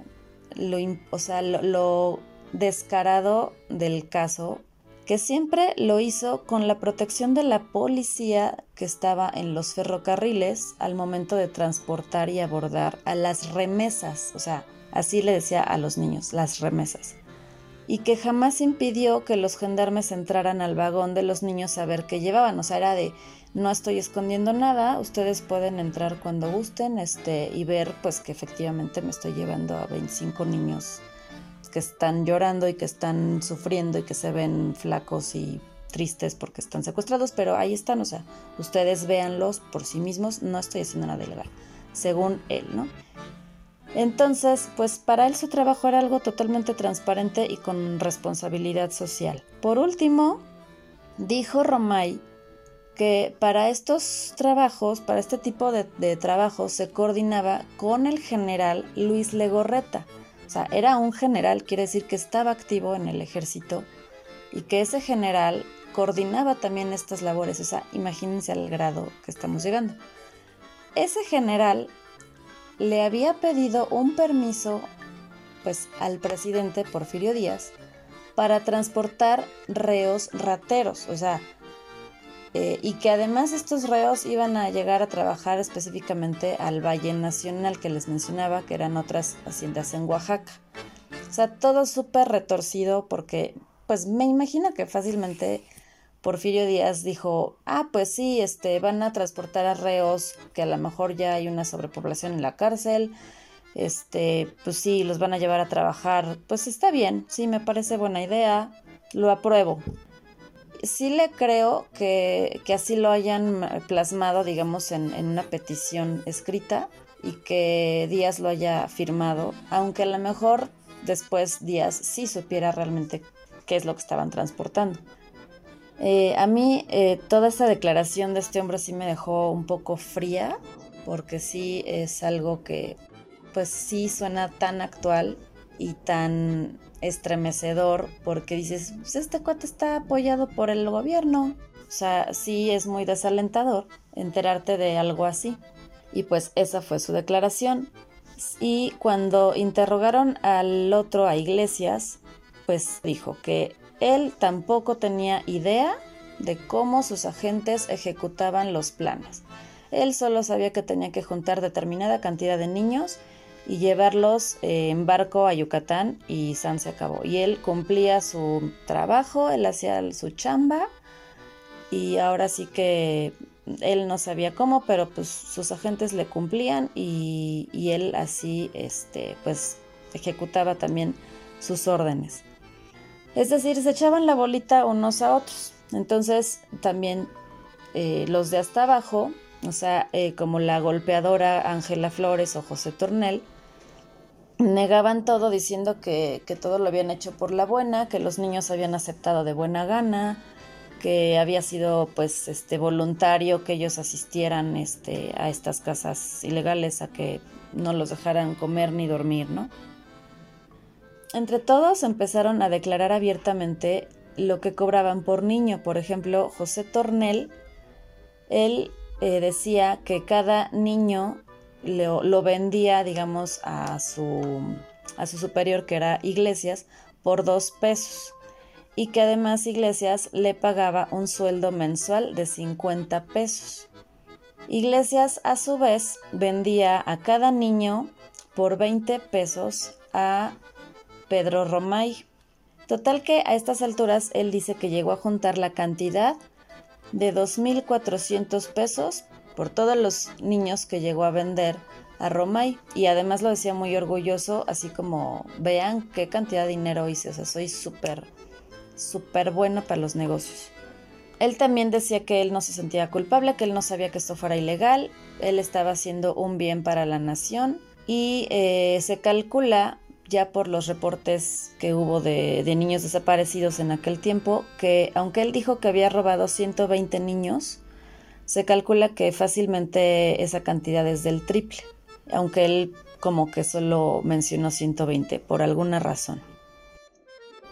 lo, o sea, lo descarado del caso que siempre lo hizo con la protección de la policía que estaba en los ferrocarriles al momento de transportar y abordar a las remesas, o sea, así le decía a los niños, las remesas, y que jamás impidió que los gendarmes entraran al vagón de los niños a ver qué llevaban, o sea, era de no estoy escondiendo nada, ustedes pueden entrar cuando gusten este, y ver pues que efectivamente me estoy llevando a 25 niños que están llorando y que están sufriendo y que se ven flacos y tristes porque están secuestrados, pero ahí están, o sea, ustedes véanlos por sí mismos, no estoy haciendo nada ilegal, según él, ¿no? Entonces, pues para él su trabajo era algo totalmente transparente y con responsabilidad social. Por último, dijo Romay que para estos trabajos, para este tipo de, de se coordinaba con el general Luis Legorreta, o sea, era un general, quiere decir que estaba activo en el ejército y que ese general coordinaba también estas labores. O sea, imagínense al grado que estamos llegando. Ese general le había pedido un permiso pues al presidente Porfirio Díaz para transportar reos rateros, o sea, eh, y que además estos reos iban a llegar a trabajar específicamente al Valle Nacional que les mencionaba, que eran otras haciendas en Oaxaca. O sea, todo súper retorcido porque, pues me imagino que fácilmente Porfirio Díaz dijo, ah, pues sí, este, van a transportar a reos, que a lo mejor ya hay una sobrepoblación en la cárcel, este, pues sí, los van a llevar a trabajar, pues está bien, sí, me parece buena idea, lo apruebo sí le creo que, así lo hayan plasmado, digamos, en, una petición escrita y que Díaz lo haya firmado, aunque a lo mejor después Díaz sí supiera realmente qué es lo que estaban transportando. Eh, a mí eh, toda esa declaración de este hombre sí me dejó un poco fría, porque sí es algo que pues sí suena tan actual y tan estremecedor porque dices, pues este cuate está apoyado por el gobierno. O sea, sí es muy desalentador enterarte de algo así. Y pues esa fue su declaración. Y cuando interrogaron al otro a Iglesias, pues dijo que él tampoco tenía idea de cómo sus agentes ejecutaban los planes. Él solo sabía que tenía que juntar determinada cantidad de niños y llevarlos eh, en barco a Yucatán y San se acabó. Y él cumplía su trabajo, él hacía su chamba y ahora sí que él no sabía cómo, pero pues sus agentes le cumplían y, y él así este pues ejecutaba también sus órdenes. Es decir, se echaban la bolita unos a otros. Entonces también eh, los de hasta abajo, o sea, eh, como la golpeadora Ángela Flores o José Tornel, negaban todo diciendo que, todo lo habían hecho por la buena, que los niños habían aceptado de buena gana, que había sido pues este voluntario que ellos asistieran este a estas casas ilegales a que no los dejaran comer ni dormir, ¿no? Entre todos empezaron a declarar abiertamente lo que cobraban por niño. Por ejemplo, José Tornel, él eh, decía que cada niño lo, vendía, digamos, a su, a su superior, que era Iglesias, por dos pesos. Y que además Iglesias le pagaba un sueldo mensual de 50 pesos. Iglesias, a su vez, vendía a cada niño por 20 pesos a Pedro Romay. Total que a estas alturas él dice que llegó a juntar la cantidad de 2.400 pesos por todos los niños que llegó a vender a Romay y además lo decía muy orgulloso, así como vean qué cantidad de dinero hice, o sea, soy súper súper bueno para los negocios. Él también decía que él no se sentía culpable, que él no sabía que esto fuera ilegal, él estaba haciendo un bien para la nación y eh, se calcula ya por los reportes que hubo de, de, niños desaparecidos en aquel tiempo, que aunque él dijo que había robado 120 niños, se calcula que fácilmente esa cantidad es del triple, aunque él como que solo mencionó 120 por alguna razón.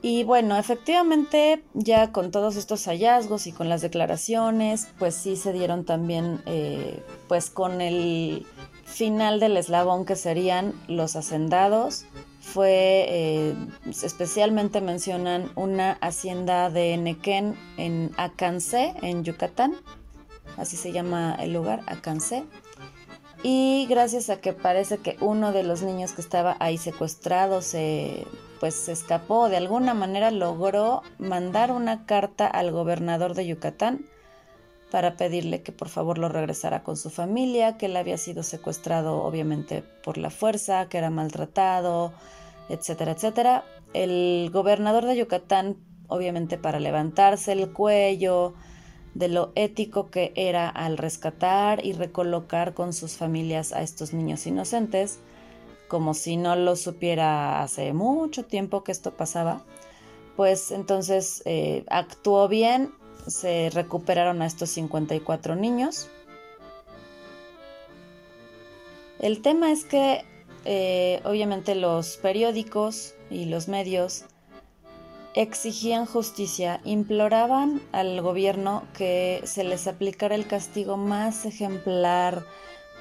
Y bueno, efectivamente, ya con todos estos hallazgos y con las declaraciones, pues sí se dieron también, eh, pues con el final del eslabón que serían los hacendados. Fue, eh, especialmente mencionan una hacienda de Nequén en Acancé, en Yucatán. Así se llama el lugar, Acancé. Y gracias a que parece que uno de los niños que estaba ahí secuestrado se pues se escapó, de alguna manera logró mandar una carta al gobernador de Yucatán para pedirle que por favor lo regresara con su familia, que él había sido secuestrado obviamente por la fuerza, que era maltratado, etcétera, etcétera. El gobernador de Yucatán, obviamente para levantarse el cuello de lo ético que era al rescatar y recolocar con sus familias a estos niños inocentes, como si no lo supiera hace mucho tiempo que esto pasaba, pues entonces eh, actuó bien, se recuperaron a estos 54 niños. El tema es que eh, obviamente los periódicos y los medios exigían justicia, imploraban al gobierno que se les aplicara el castigo más ejemplar,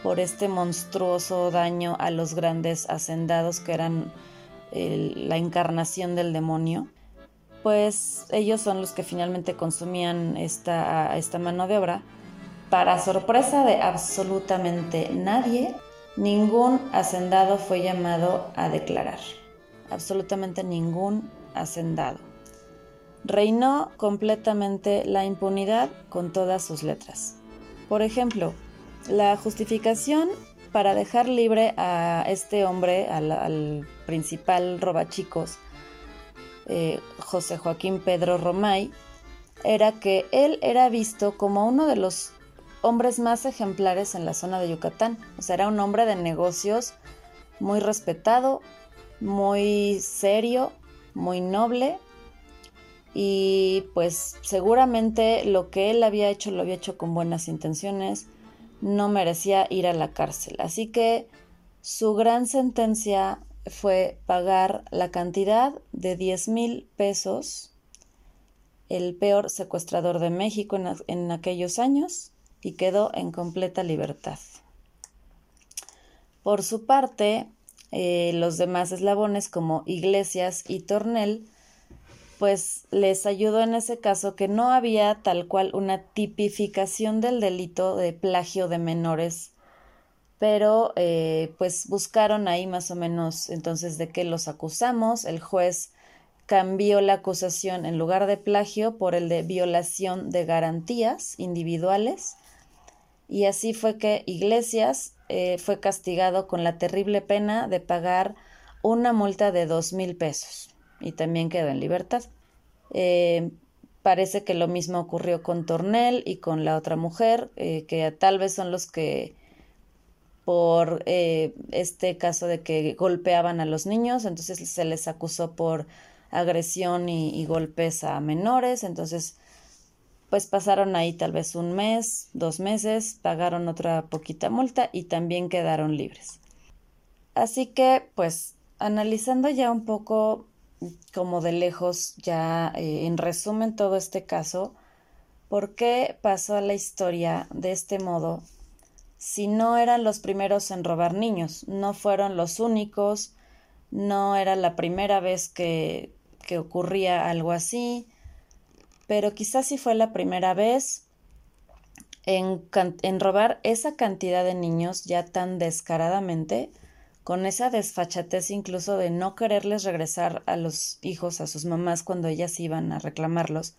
por este monstruoso daño a los grandes hacendados que eran la encarnación del demonio, pues ellos son los que finalmente consumían esta, esta mano de obra. Para sorpresa de absolutamente nadie, ningún hacendado fue llamado a declarar. Absolutamente ningún hacendado. Reinó completamente la impunidad con todas sus letras. Por ejemplo, la justificación para dejar libre a este hombre, al, principal robachicos, eh, José Joaquín Pedro Romay, era que él era visto como uno de los hombres más ejemplares en la zona de Yucatán. O sea, era un hombre de negocios muy respetado, muy serio, muy noble y pues seguramente lo que él había hecho lo había hecho con buenas intenciones, no merecía ir a la cárcel. Así que su gran sentencia fue pagar la cantidad de 10 mil pesos, el peor secuestrador de México en, aquellos años, y quedó en completa libertad. Por su parte, eh, los demás eslabones como Iglesias y Tornel pues les ayudó en ese caso que no había tal cual una tipificación del delito de plagio de menores, pero eh, pues buscaron ahí más o menos entonces de qué los acusamos. El juez cambió la acusación en lugar de plagio por el de violación de garantías individuales y así fue que Iglesias eh, fue castigado con la terrible pena de pagar una multa de dos mil pesos y también quedó en libertad. Eh, parece que lo mismo ocurrió con Tornel y con la otra mujer, eh, que tal vez son los que por eh, este caso de que golpeaban a los niños, entonces se les acusó por agresión y, y golpes a menores, entonces pues pasaron ahí tal vez un mes, dos meses, pagaron otra poquita multa y también quedaron libres. Así que pues analizando ya un poco como de lejos ya eh, en resumen todo este caso, ¿por qué pasó a la historia de este modo si no eran los primeros en robar niños? No fueron los únicos, no era la primera vez que, que ocurría algo así, pero quizás sí fue la primera vez en, en robar esa cantidad de niños ya tan descaradamente con esa desfachatez incluso de no quererles regresar a los hijos, a sus mamás cuando ellas iban a reclamarlos.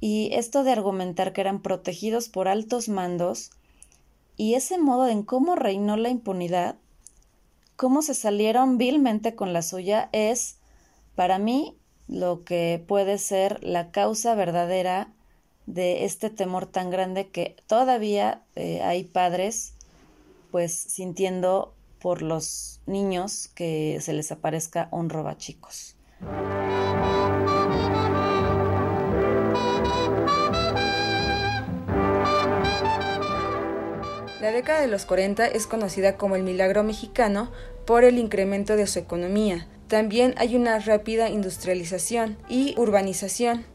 Y esto de argumentar que eran protegidos por altos mandos y ese modo en cómo reinó la impunidad, cómo se salieron vilmente con la suya, es, para mí, lo que puede ser la causa verdadera de este temor tan grande que todavía eh, hay padres pues sintiendo por los niños que se les aparezca un robachicos. La década de los 40 es conocida como el milagro mexicano por el incremento de su economía. También hay una rápida industrialización y urbanización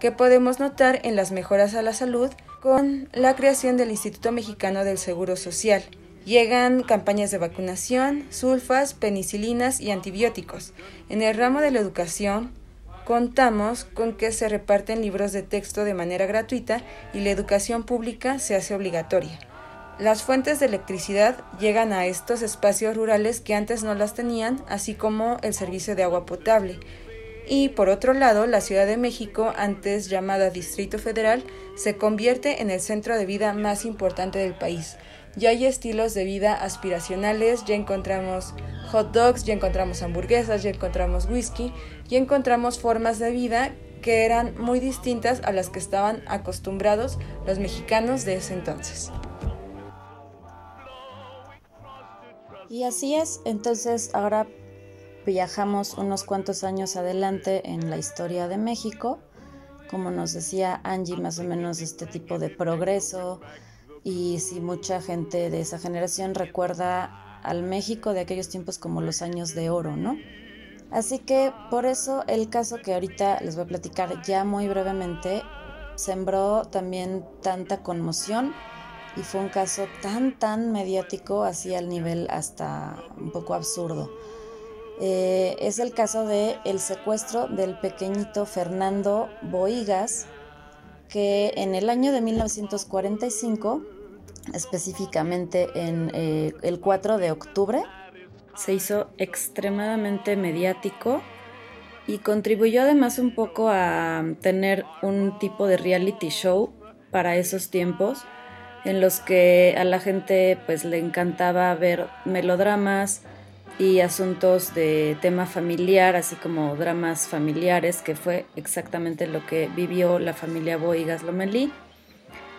que podemos notar en las mejoras a la salud con la creación del Instituto Mexicano del Seguro Social. Llegan campañas de vacunación, sulfas, penicilinas y antibióticos. En el ramo de la educación, contamos con que se reparten libros de texto de manera gratuita y la educación pública se hace obligatoria. Las fuentes de electricidad llegan a estos espacios rurales que antes no las tenían, así como el servicio de agua potable. Y por otro lado, la Ciudad de México, antes llamada Distrito Federal, se convierte en el centro de vida más importante del país. Ya hay estilos de vida aspiracionales, ya encontramos hot dogs, ya encontramos hamburguesas, ya encontramos whisky, ya encontramos formas de vida que eran muy distintas a las que estaban acostumbrados los mexicanos de ese entonces. Y así es, entonces ahora viajamos unos cuantos años adelante en la historia de México, como nos decía Angie, más o menos este tipo de progreso, y si mucha gente de esa generación recuerda al México de aquellos tiempos como los años de oro, ¿no? Así que por eso el caso que ahorita les voy a platicar ya muy brevemente sembró también tanta conmoción y fue un caso tan, tan mediático, así al nivel hasta un poco absurdo. Eh, es el caso de el secuestro del pequeñito Fernando Boigas, que en el año de 1945, específicamente en eh, el 4 de octubre, se hizo extremadamente mediático y contribuyó además un poco a tener un tipo de reality show para esos tiempos en los que a la gente pues le encantaba ver melodramas y asuntos de tema familiar, así como dramas familiares, que fue exactamente lo que vivió la familia Boigas Lomelí.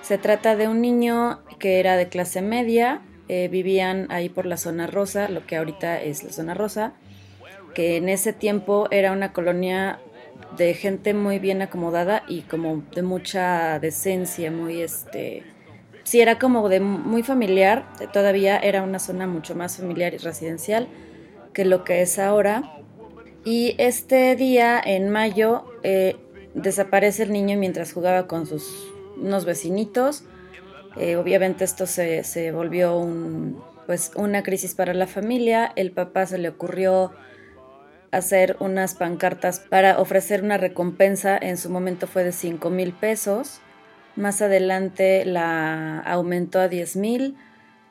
Se trata de un niño que era de clase media, eh, vivían ahí por la zona rosa, lo que ahorita es la zona rosa, que en ese tiempo era una colonia de gente muy bien acomodada y como de mucha decencia, muy este sí era como de muy familiar, todavía era una zona mucho más familiar y residencial que lo que es ahora. Y este día, en mayo, eh, desaparece el niño mientras jugaba con sus unos vecinitos. Eh, obviamente esto se, se volvió un, pues, una crisis para la familia. El papá se le ocurrió hacer unas pancartas para ofrecer una recompensa. En su momento fue de 5 mil pesos. Más adelante la aumentó a 10 mil.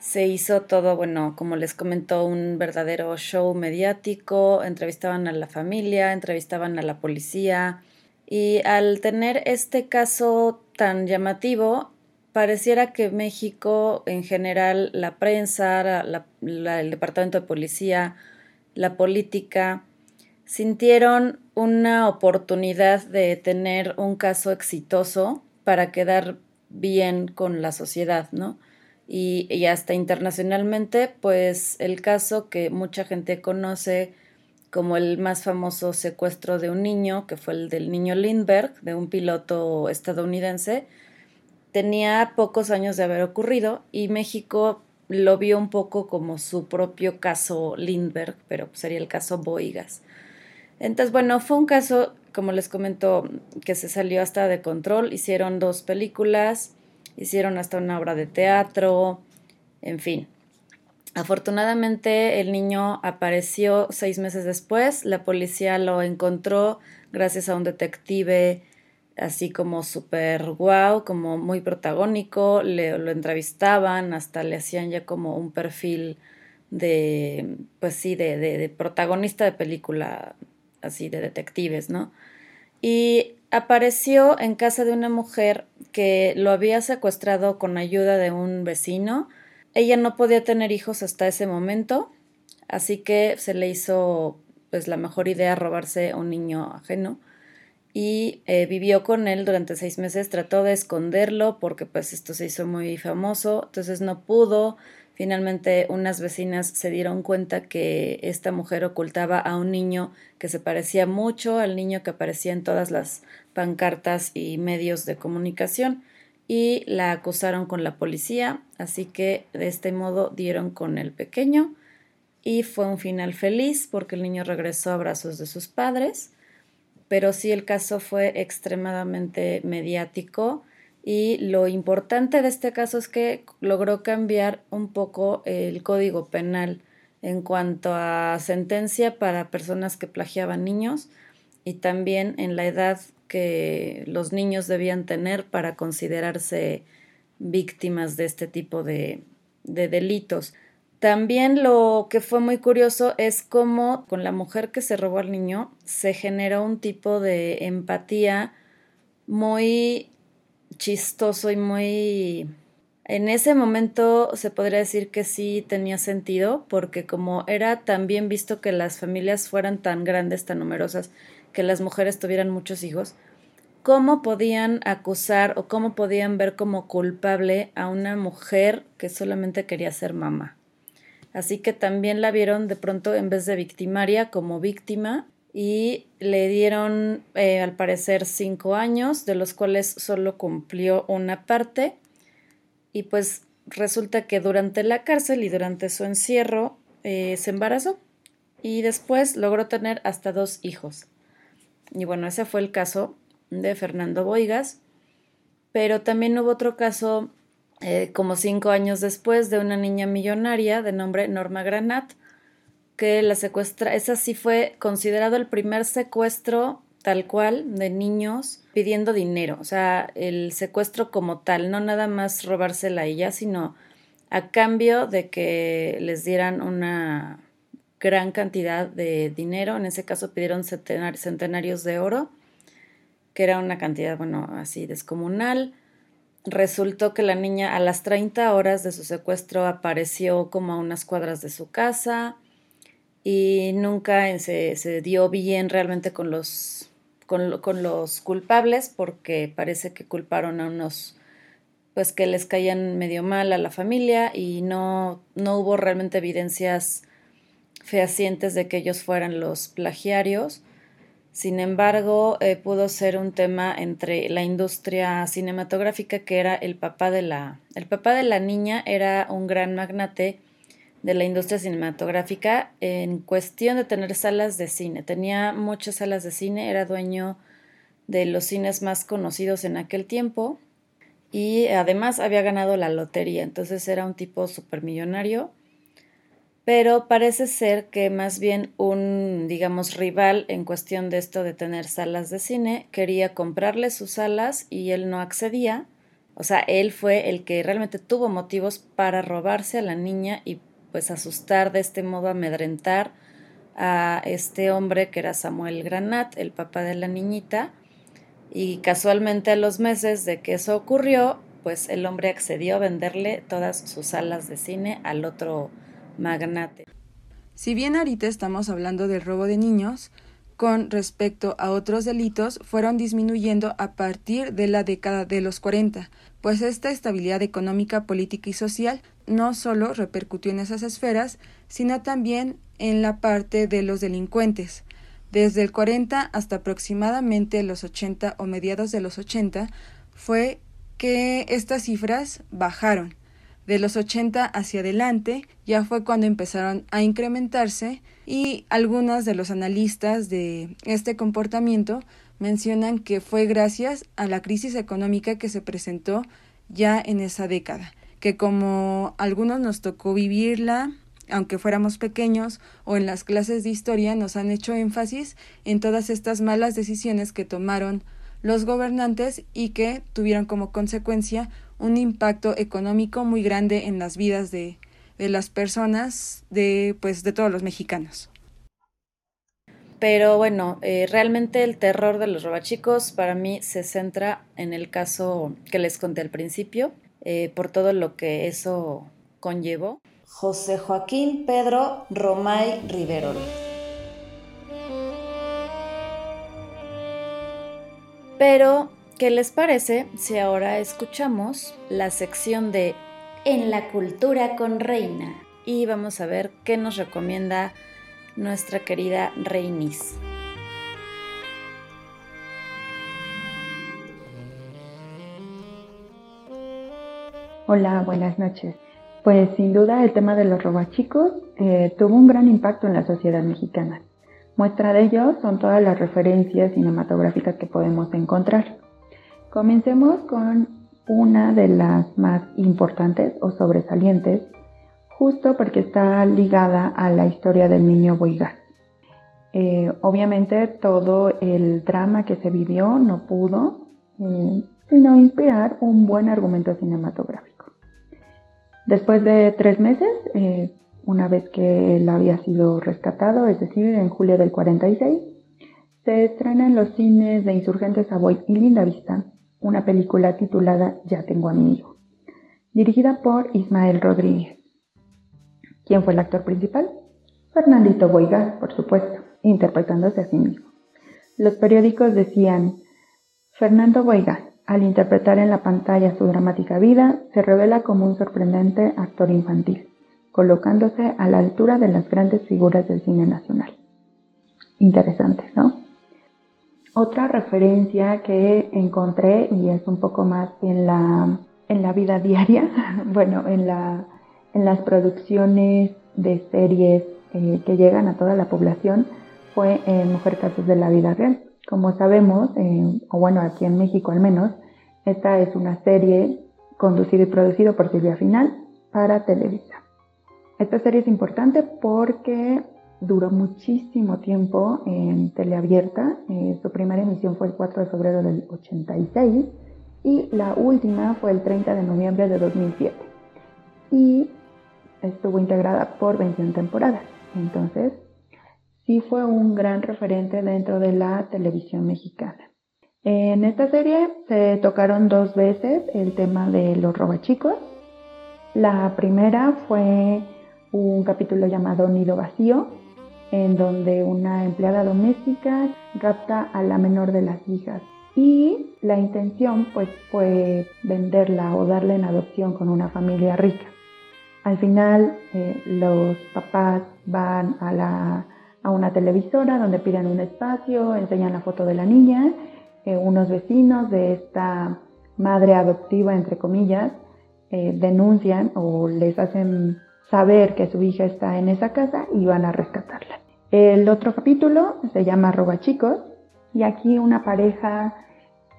Se hizo todo, bueno, como les comentó, un verdadero show mediático. Entrevistaban a la familia, entrevistaban a la policía. Y al tener este caso tan llamativo, pareciera que México, en general, la prensa, el departamento de policía, la política, sintieron una oportunidad de tener un caso exitoso para quedar bien con la sociedad, ¿no? Y, hasta internacionalmente, pues el caso que mucha gente conoce como el más famoso secuestro de un niño, que fue el del niño Lindbergh, de un piloto estadounidense, tenía pocos años de haber ocurrido y México lo vio un poco como su propio caso Lindbergh, pero sería el caso Boigas. Entonces, bueno, fue un caso como les comento, que se salió hasta de control. Hicieron dos películas, hicieron hasta una obra de teatro, en fin. Afortunadamente el niño apareció seis meses después, la policía lo encontró gracias a un detective así como súper guau, como muy protagónico, le, lo entrevistaban, hasta le hacían ya como un perfil de, pues sí, de, de protagonista de película, así de detectives, ¿no? y apareció en casa de una mujer que lo había secuestrado con ayuda de un vecino. Ella no podía tener hijos hasta ese momento, así que se le hizo pues la mejor idea robarse un niño ajeno y eh, vivió con él durante seis meses, trató de esconderlo porque pues esto se hizo muy famoso, entonces no pudo. Finalmente unas vecinas se dieron cuenta que esta mujer ocultaba a un niño que se parecía mucho al niño que aparecía en todas las pancartas y medios de comunicación y la acusaron con la policía, así que de este modo dieron con el pequeño y fue un final feliz porque el niño regresó a brazos de sus padres pero sí el caso fue extremadamente mediático y lo importante de este caso es que logró cambiar un poco el código penal en cuanto a sentencia para personas que plagiaban niños y también en la edad que los niños debían tener para considerarse víctimas de este tipo de, de delitos. También lo que fue muy curioso es cómo con la mujer que se robó al niño se generó un tipo de empatía muy chistoso y muy... En ese momento se podría decir que sí tenía sentido, porque como era también visto que las familias fueran tan grandes, tan numerosas, que las mujeres tuvieran muchos hijos, ¿cómo podían acusar o cómo podían ver como culpable a una mujer que solamente quería ser mamá? Así que también la vieron de pronto en vez de victimaria como víctima y le dieron eh, al parecer cinco años, de los cuales solo cumplió una parte. Y pues resulta que durante la cárcel y durante su encierro eh, se embarazó y después logró tener hasta dos hijos. Y bueno, ese fue el caso de Fernando Boigas, pero también hubo otro caso eh, como cinco años después de una niña millonaria de nombre Norma Granat, que la secuestra, esa sí fue considerado el primer secuestro tal cual de niños pidiendo dinero, o sea, el secuestro como tal, no nada más robársela a ella, sino a cambio de que les dieran una gran cantidad de dinero, en ese caso pidieron centenarios de oro, que era una cantidad, bueno, así descomunal, Resultó que la niña a las 30 horas de su secuestro apareció como a unas cuadras de su casa y nunca se, se dio bien realmente con los, con, con, los culpables porque parece que culparon a unos pues que les caían medio mal a la familia y no, no hubo realmente evidencias fehacientes de que ellos fueran los plagiarios. Sin embargo, eh, pudo ser un tema entre la industria cinematográfica, que era el papá de la. El papá de la niña era un gran magnate de la industria cinematográfica en cuestión de tener salas de cine. Tenía muchas salas de cine, era dueño de los cines más conocidos en aquel tiempo y además había ganado la lotería, entonces era un tipo supermillonario pero parece ser que más bien un, digamos, rival en cuestión de esto de tener salas de cine quería comprarle sus salas y él no accedía. O sea, él fue el que realmente tuvo motivos para robarse a la niña y pues asustar de este modo, amedrentar a este hombre que era Samuel Granat, el papá de la niñita. Y casualmente a los meses de que eso ocurrió, pues el hombre accedió a venderle todas sus salas de cine al otro magnate. Si bien ahorita estamos hablando del robo de niños, con respecto a otros delitos fueron disminuyendo a partir de la década de los 40, pues esta estabilidad económica, política y social no solo repercutió en esas esferas, sino también en la parte de los delincuentes. Desde el 40 hasta aproximadamente los 80 o mediados de los 80 fue que estas cifras bajaron de los 80 hacia adelante ya fue cuando empezaron a incrementarse y algunos de los analistas de este comportamiento mencionan que fue gracias a la crisis económica que se presentó ya en esa década, que como algunos nos tocó vivirla, aunque fuéramos pequeños o en las clases de historia, nos han hecho énfasis en todas estas malas decisiones que tomaron los gobernantes y que tuvieron como consecuencia un impacto económico muy grande en las vidas de, de las personas, de, pues, de todos los mexicanos. Pero bueno, eh, realmente el terror de los robachicos para mí se centra en el caso que les conté al principio, eh, por todo lo que eso conllevó. José Joaquín Pedro Romay Riverol. Pero, ¿qué les parece si ahora escuchamos la sección de En la cultura con Reina? Y vamos a ver qué nos recomienda nuestra querida Reinis. Hola, buenas noches. Pues sin duda el tema de los robachicos eh, tuvo un gran impacto en la sociedad mexicana. Muestra de ello son todas las referencias cinematográficas que podemos encontrar. Comencemos con una de las más importantes o sobresalientes, justo porque está ligada a la historia del niño Boigas. Eh, obviamente todo el drama que se vivió no pudo eh, sino inspirar un buen argumento cinematográfico. Después de tres meses, eh, una vez que él había sido rescatado, es decir, en julio del 46, se estrena en los cines de Insurgentes Savoy y Linda Vista una película titulada Ya tengo a mi hijo, dirigida por Ismael Rodríguez. ¿Quién fue el actor principal? Fernandito Boigas, por supuesto, interpretándose a sí mismo. Los periódicos decían, Fernando Boigas, al interpretar en la pantalla su dramática vida, se revela como un sorprendente actor infantil, colocándose a la altura de las grandes figuras del cine nacional. Interesante, ¿no? Otra referencia que encontré, y es un poco más en la, en la vida *laughs* diaria, bueno, en, la, en las producciones de series eh, que llegan a toda la población, fue en Mujer Casos de la Vida Real. Como sabemos, eh, o bueno, aquí en México al menos, esta es una serie conducida y producida por Silvia Final para Televisa. Esta serie es importante porque duró muchísimo tiempo en teleabierta. Eh, su primera emisión fue el 4 de febrero del 86 y la última fue el 30 de noviembre de 2007. Y estuvo integrada por 21 temporadas. Entonces, sí fue un gran referente dentro de la televisión mexicana. En esta serie se tocaron dos veces el tema de los robachicos. La primera fue un capítulo llamado Nido Vacío, en donde una empleada doméstica rapta a la menor de las hijas. Y la intención pues fue venderla o darle en adopción con una familia rica. Al final eh, los papás van a, a una televisora donde piden un espacio, enseñan la foto de la niña, eh, unos vecinos de esta madre adoptiva, entre comillas, eh, denuncian o les hacen saber que su hija está en esa casa y van a rescatarla. El otro capítulo se llama Roba Chicos y aquí una pareja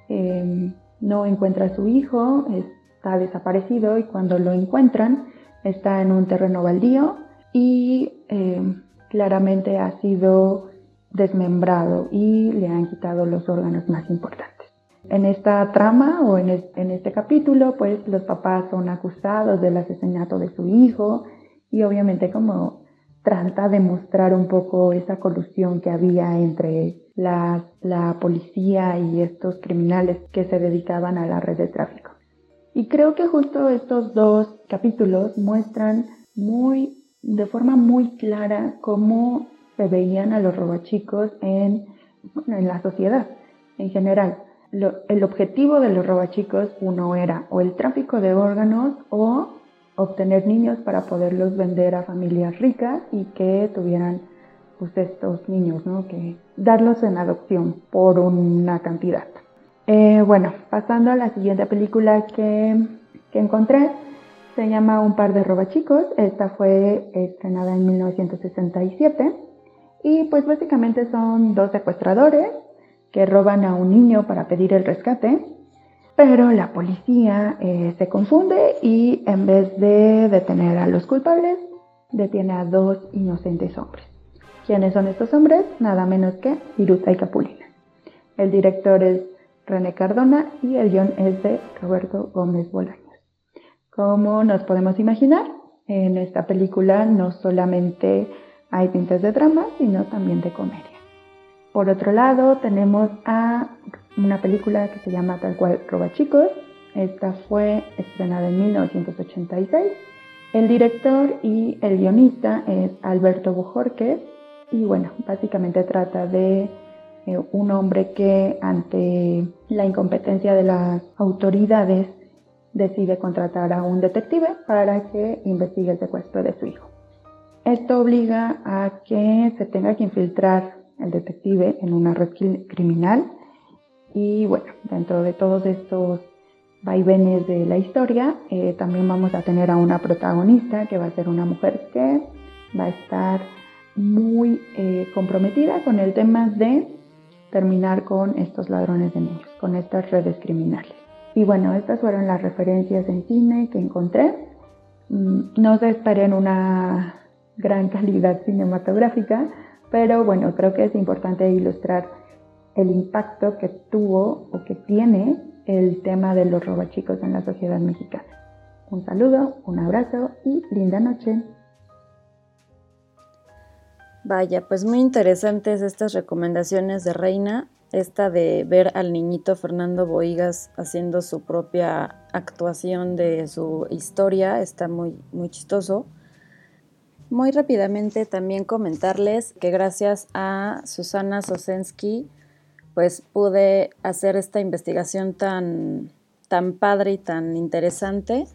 em, no encuentra a su hijo, está desaparecido y cuando lo encuentran está en un terreno baldío y em, claramente ha sido desmembrado y le han quitado los órganos más importantes. En esta trama o en, este capítulo, pues los papás son acusados del asesinato de su hijo y obviamente como trata de mostrar un poco esa colusión que había entre la, la policía y estos criminales que se dedicaban a la red de tráfico. Y creo que justo estos dos capítulos muestran muy, de forma muy clara cómo se veían a los robachicos en, en la sociedad en general. el objetivo de los robachicos, uno era o el tráfico de órganos o obtener niños para poderlos vender a familias ricas y que tuvieran pues estos niños, ¿no? Que darlos en adopción por una cantidad. Eh, bueno, pasando a la siguiente película que, que encontré, se llama Un par de robachicos. Esta fue estrenada en 1967 y pues básicamente son dos secuestradores que roban a un niño para pedir el rescate, pero la policía eh, se confunde y en vez de detener a los culpables, detiene a dos inocentes hombres. ¿Quiénes son estos hombres? Nada menos que Viruta y Capulina. El director es René Cardona y el guion es de Roberto Gómez Bolaños. Como nos podemos imaginar, en esta película no solamente hay tintes de drama, sino también de comedia. Por otro lado, tenemos a una película que se llama tal cual Roba Chicos. Esta fue estrenada en 1986. El director y el guionista es Alberto Bujorquez y bueno, básicamente trata de eh, un hombre que ante la incompetencia de las autoridades decide contratar a un detective para que investigue el secuestro de su hijo. Esto obliga a que se tenga que infiltrar el detective en una red criminal y bueno, dentro de todos estos vaivenes de la historia, eh, también vamos a tener a una protagonista que va a ser una mujer que va a estar muy eh, comprometida con el tema de terminar con estos ladrones de niños, con estas redes criminales. Y bueno, estas fueron las referencias en cine que encontré. Mm, no se esperen una gran *laughs* calidad cinematográfica, pero bueno, creo que es importante ilustrar el impacto que tuvo o que tiene el tema de los robachicos en la sociedad mexicana. Un saludo, un abrazo y linda noche. Vaya, pues muy interesantes estas recomendaciones de Reina. Esta de ver al niñito Fernando Boigas haciendo su propia actuación de su historia está muy, muy chistoso. Muy rápidamente también comentarles que gracias a Susana Sosensky pues pude hacer esta investigación tan, tan padre y tan interesante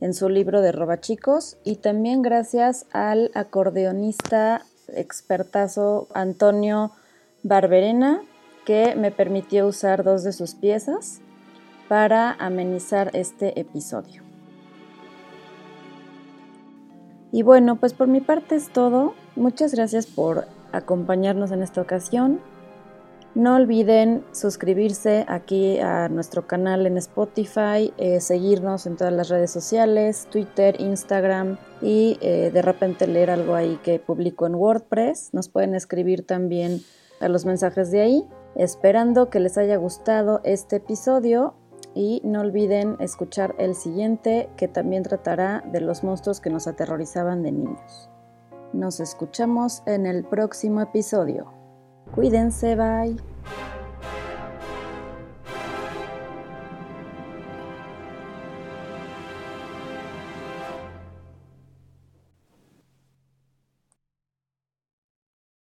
en su libro de Robachicos y también gracias al acordeonista expertazo Antonio Barberena que me permitió usar dos de sus piezas para amenizar este episodio. Y bueno, pues por mi parte es todo. Muchas gracias por acompañarnos en esta ocasión. No olviden suscribirse aquí a nuestro canal en Spotify, eh, seguirnos en todas las redes sociales, Twitter, Instagram y eh, de repente leer algo ahí que publico en WordPress. Nos pueden escribir también a los mensajes de ahí. Esperando que les haya gustado este episodio y no olviden escuchar el siguiente que también tratará de los monstruos que nos aterrorizaban de niños. Nos escuchamos en el próximo episodio. Cuídense, bye.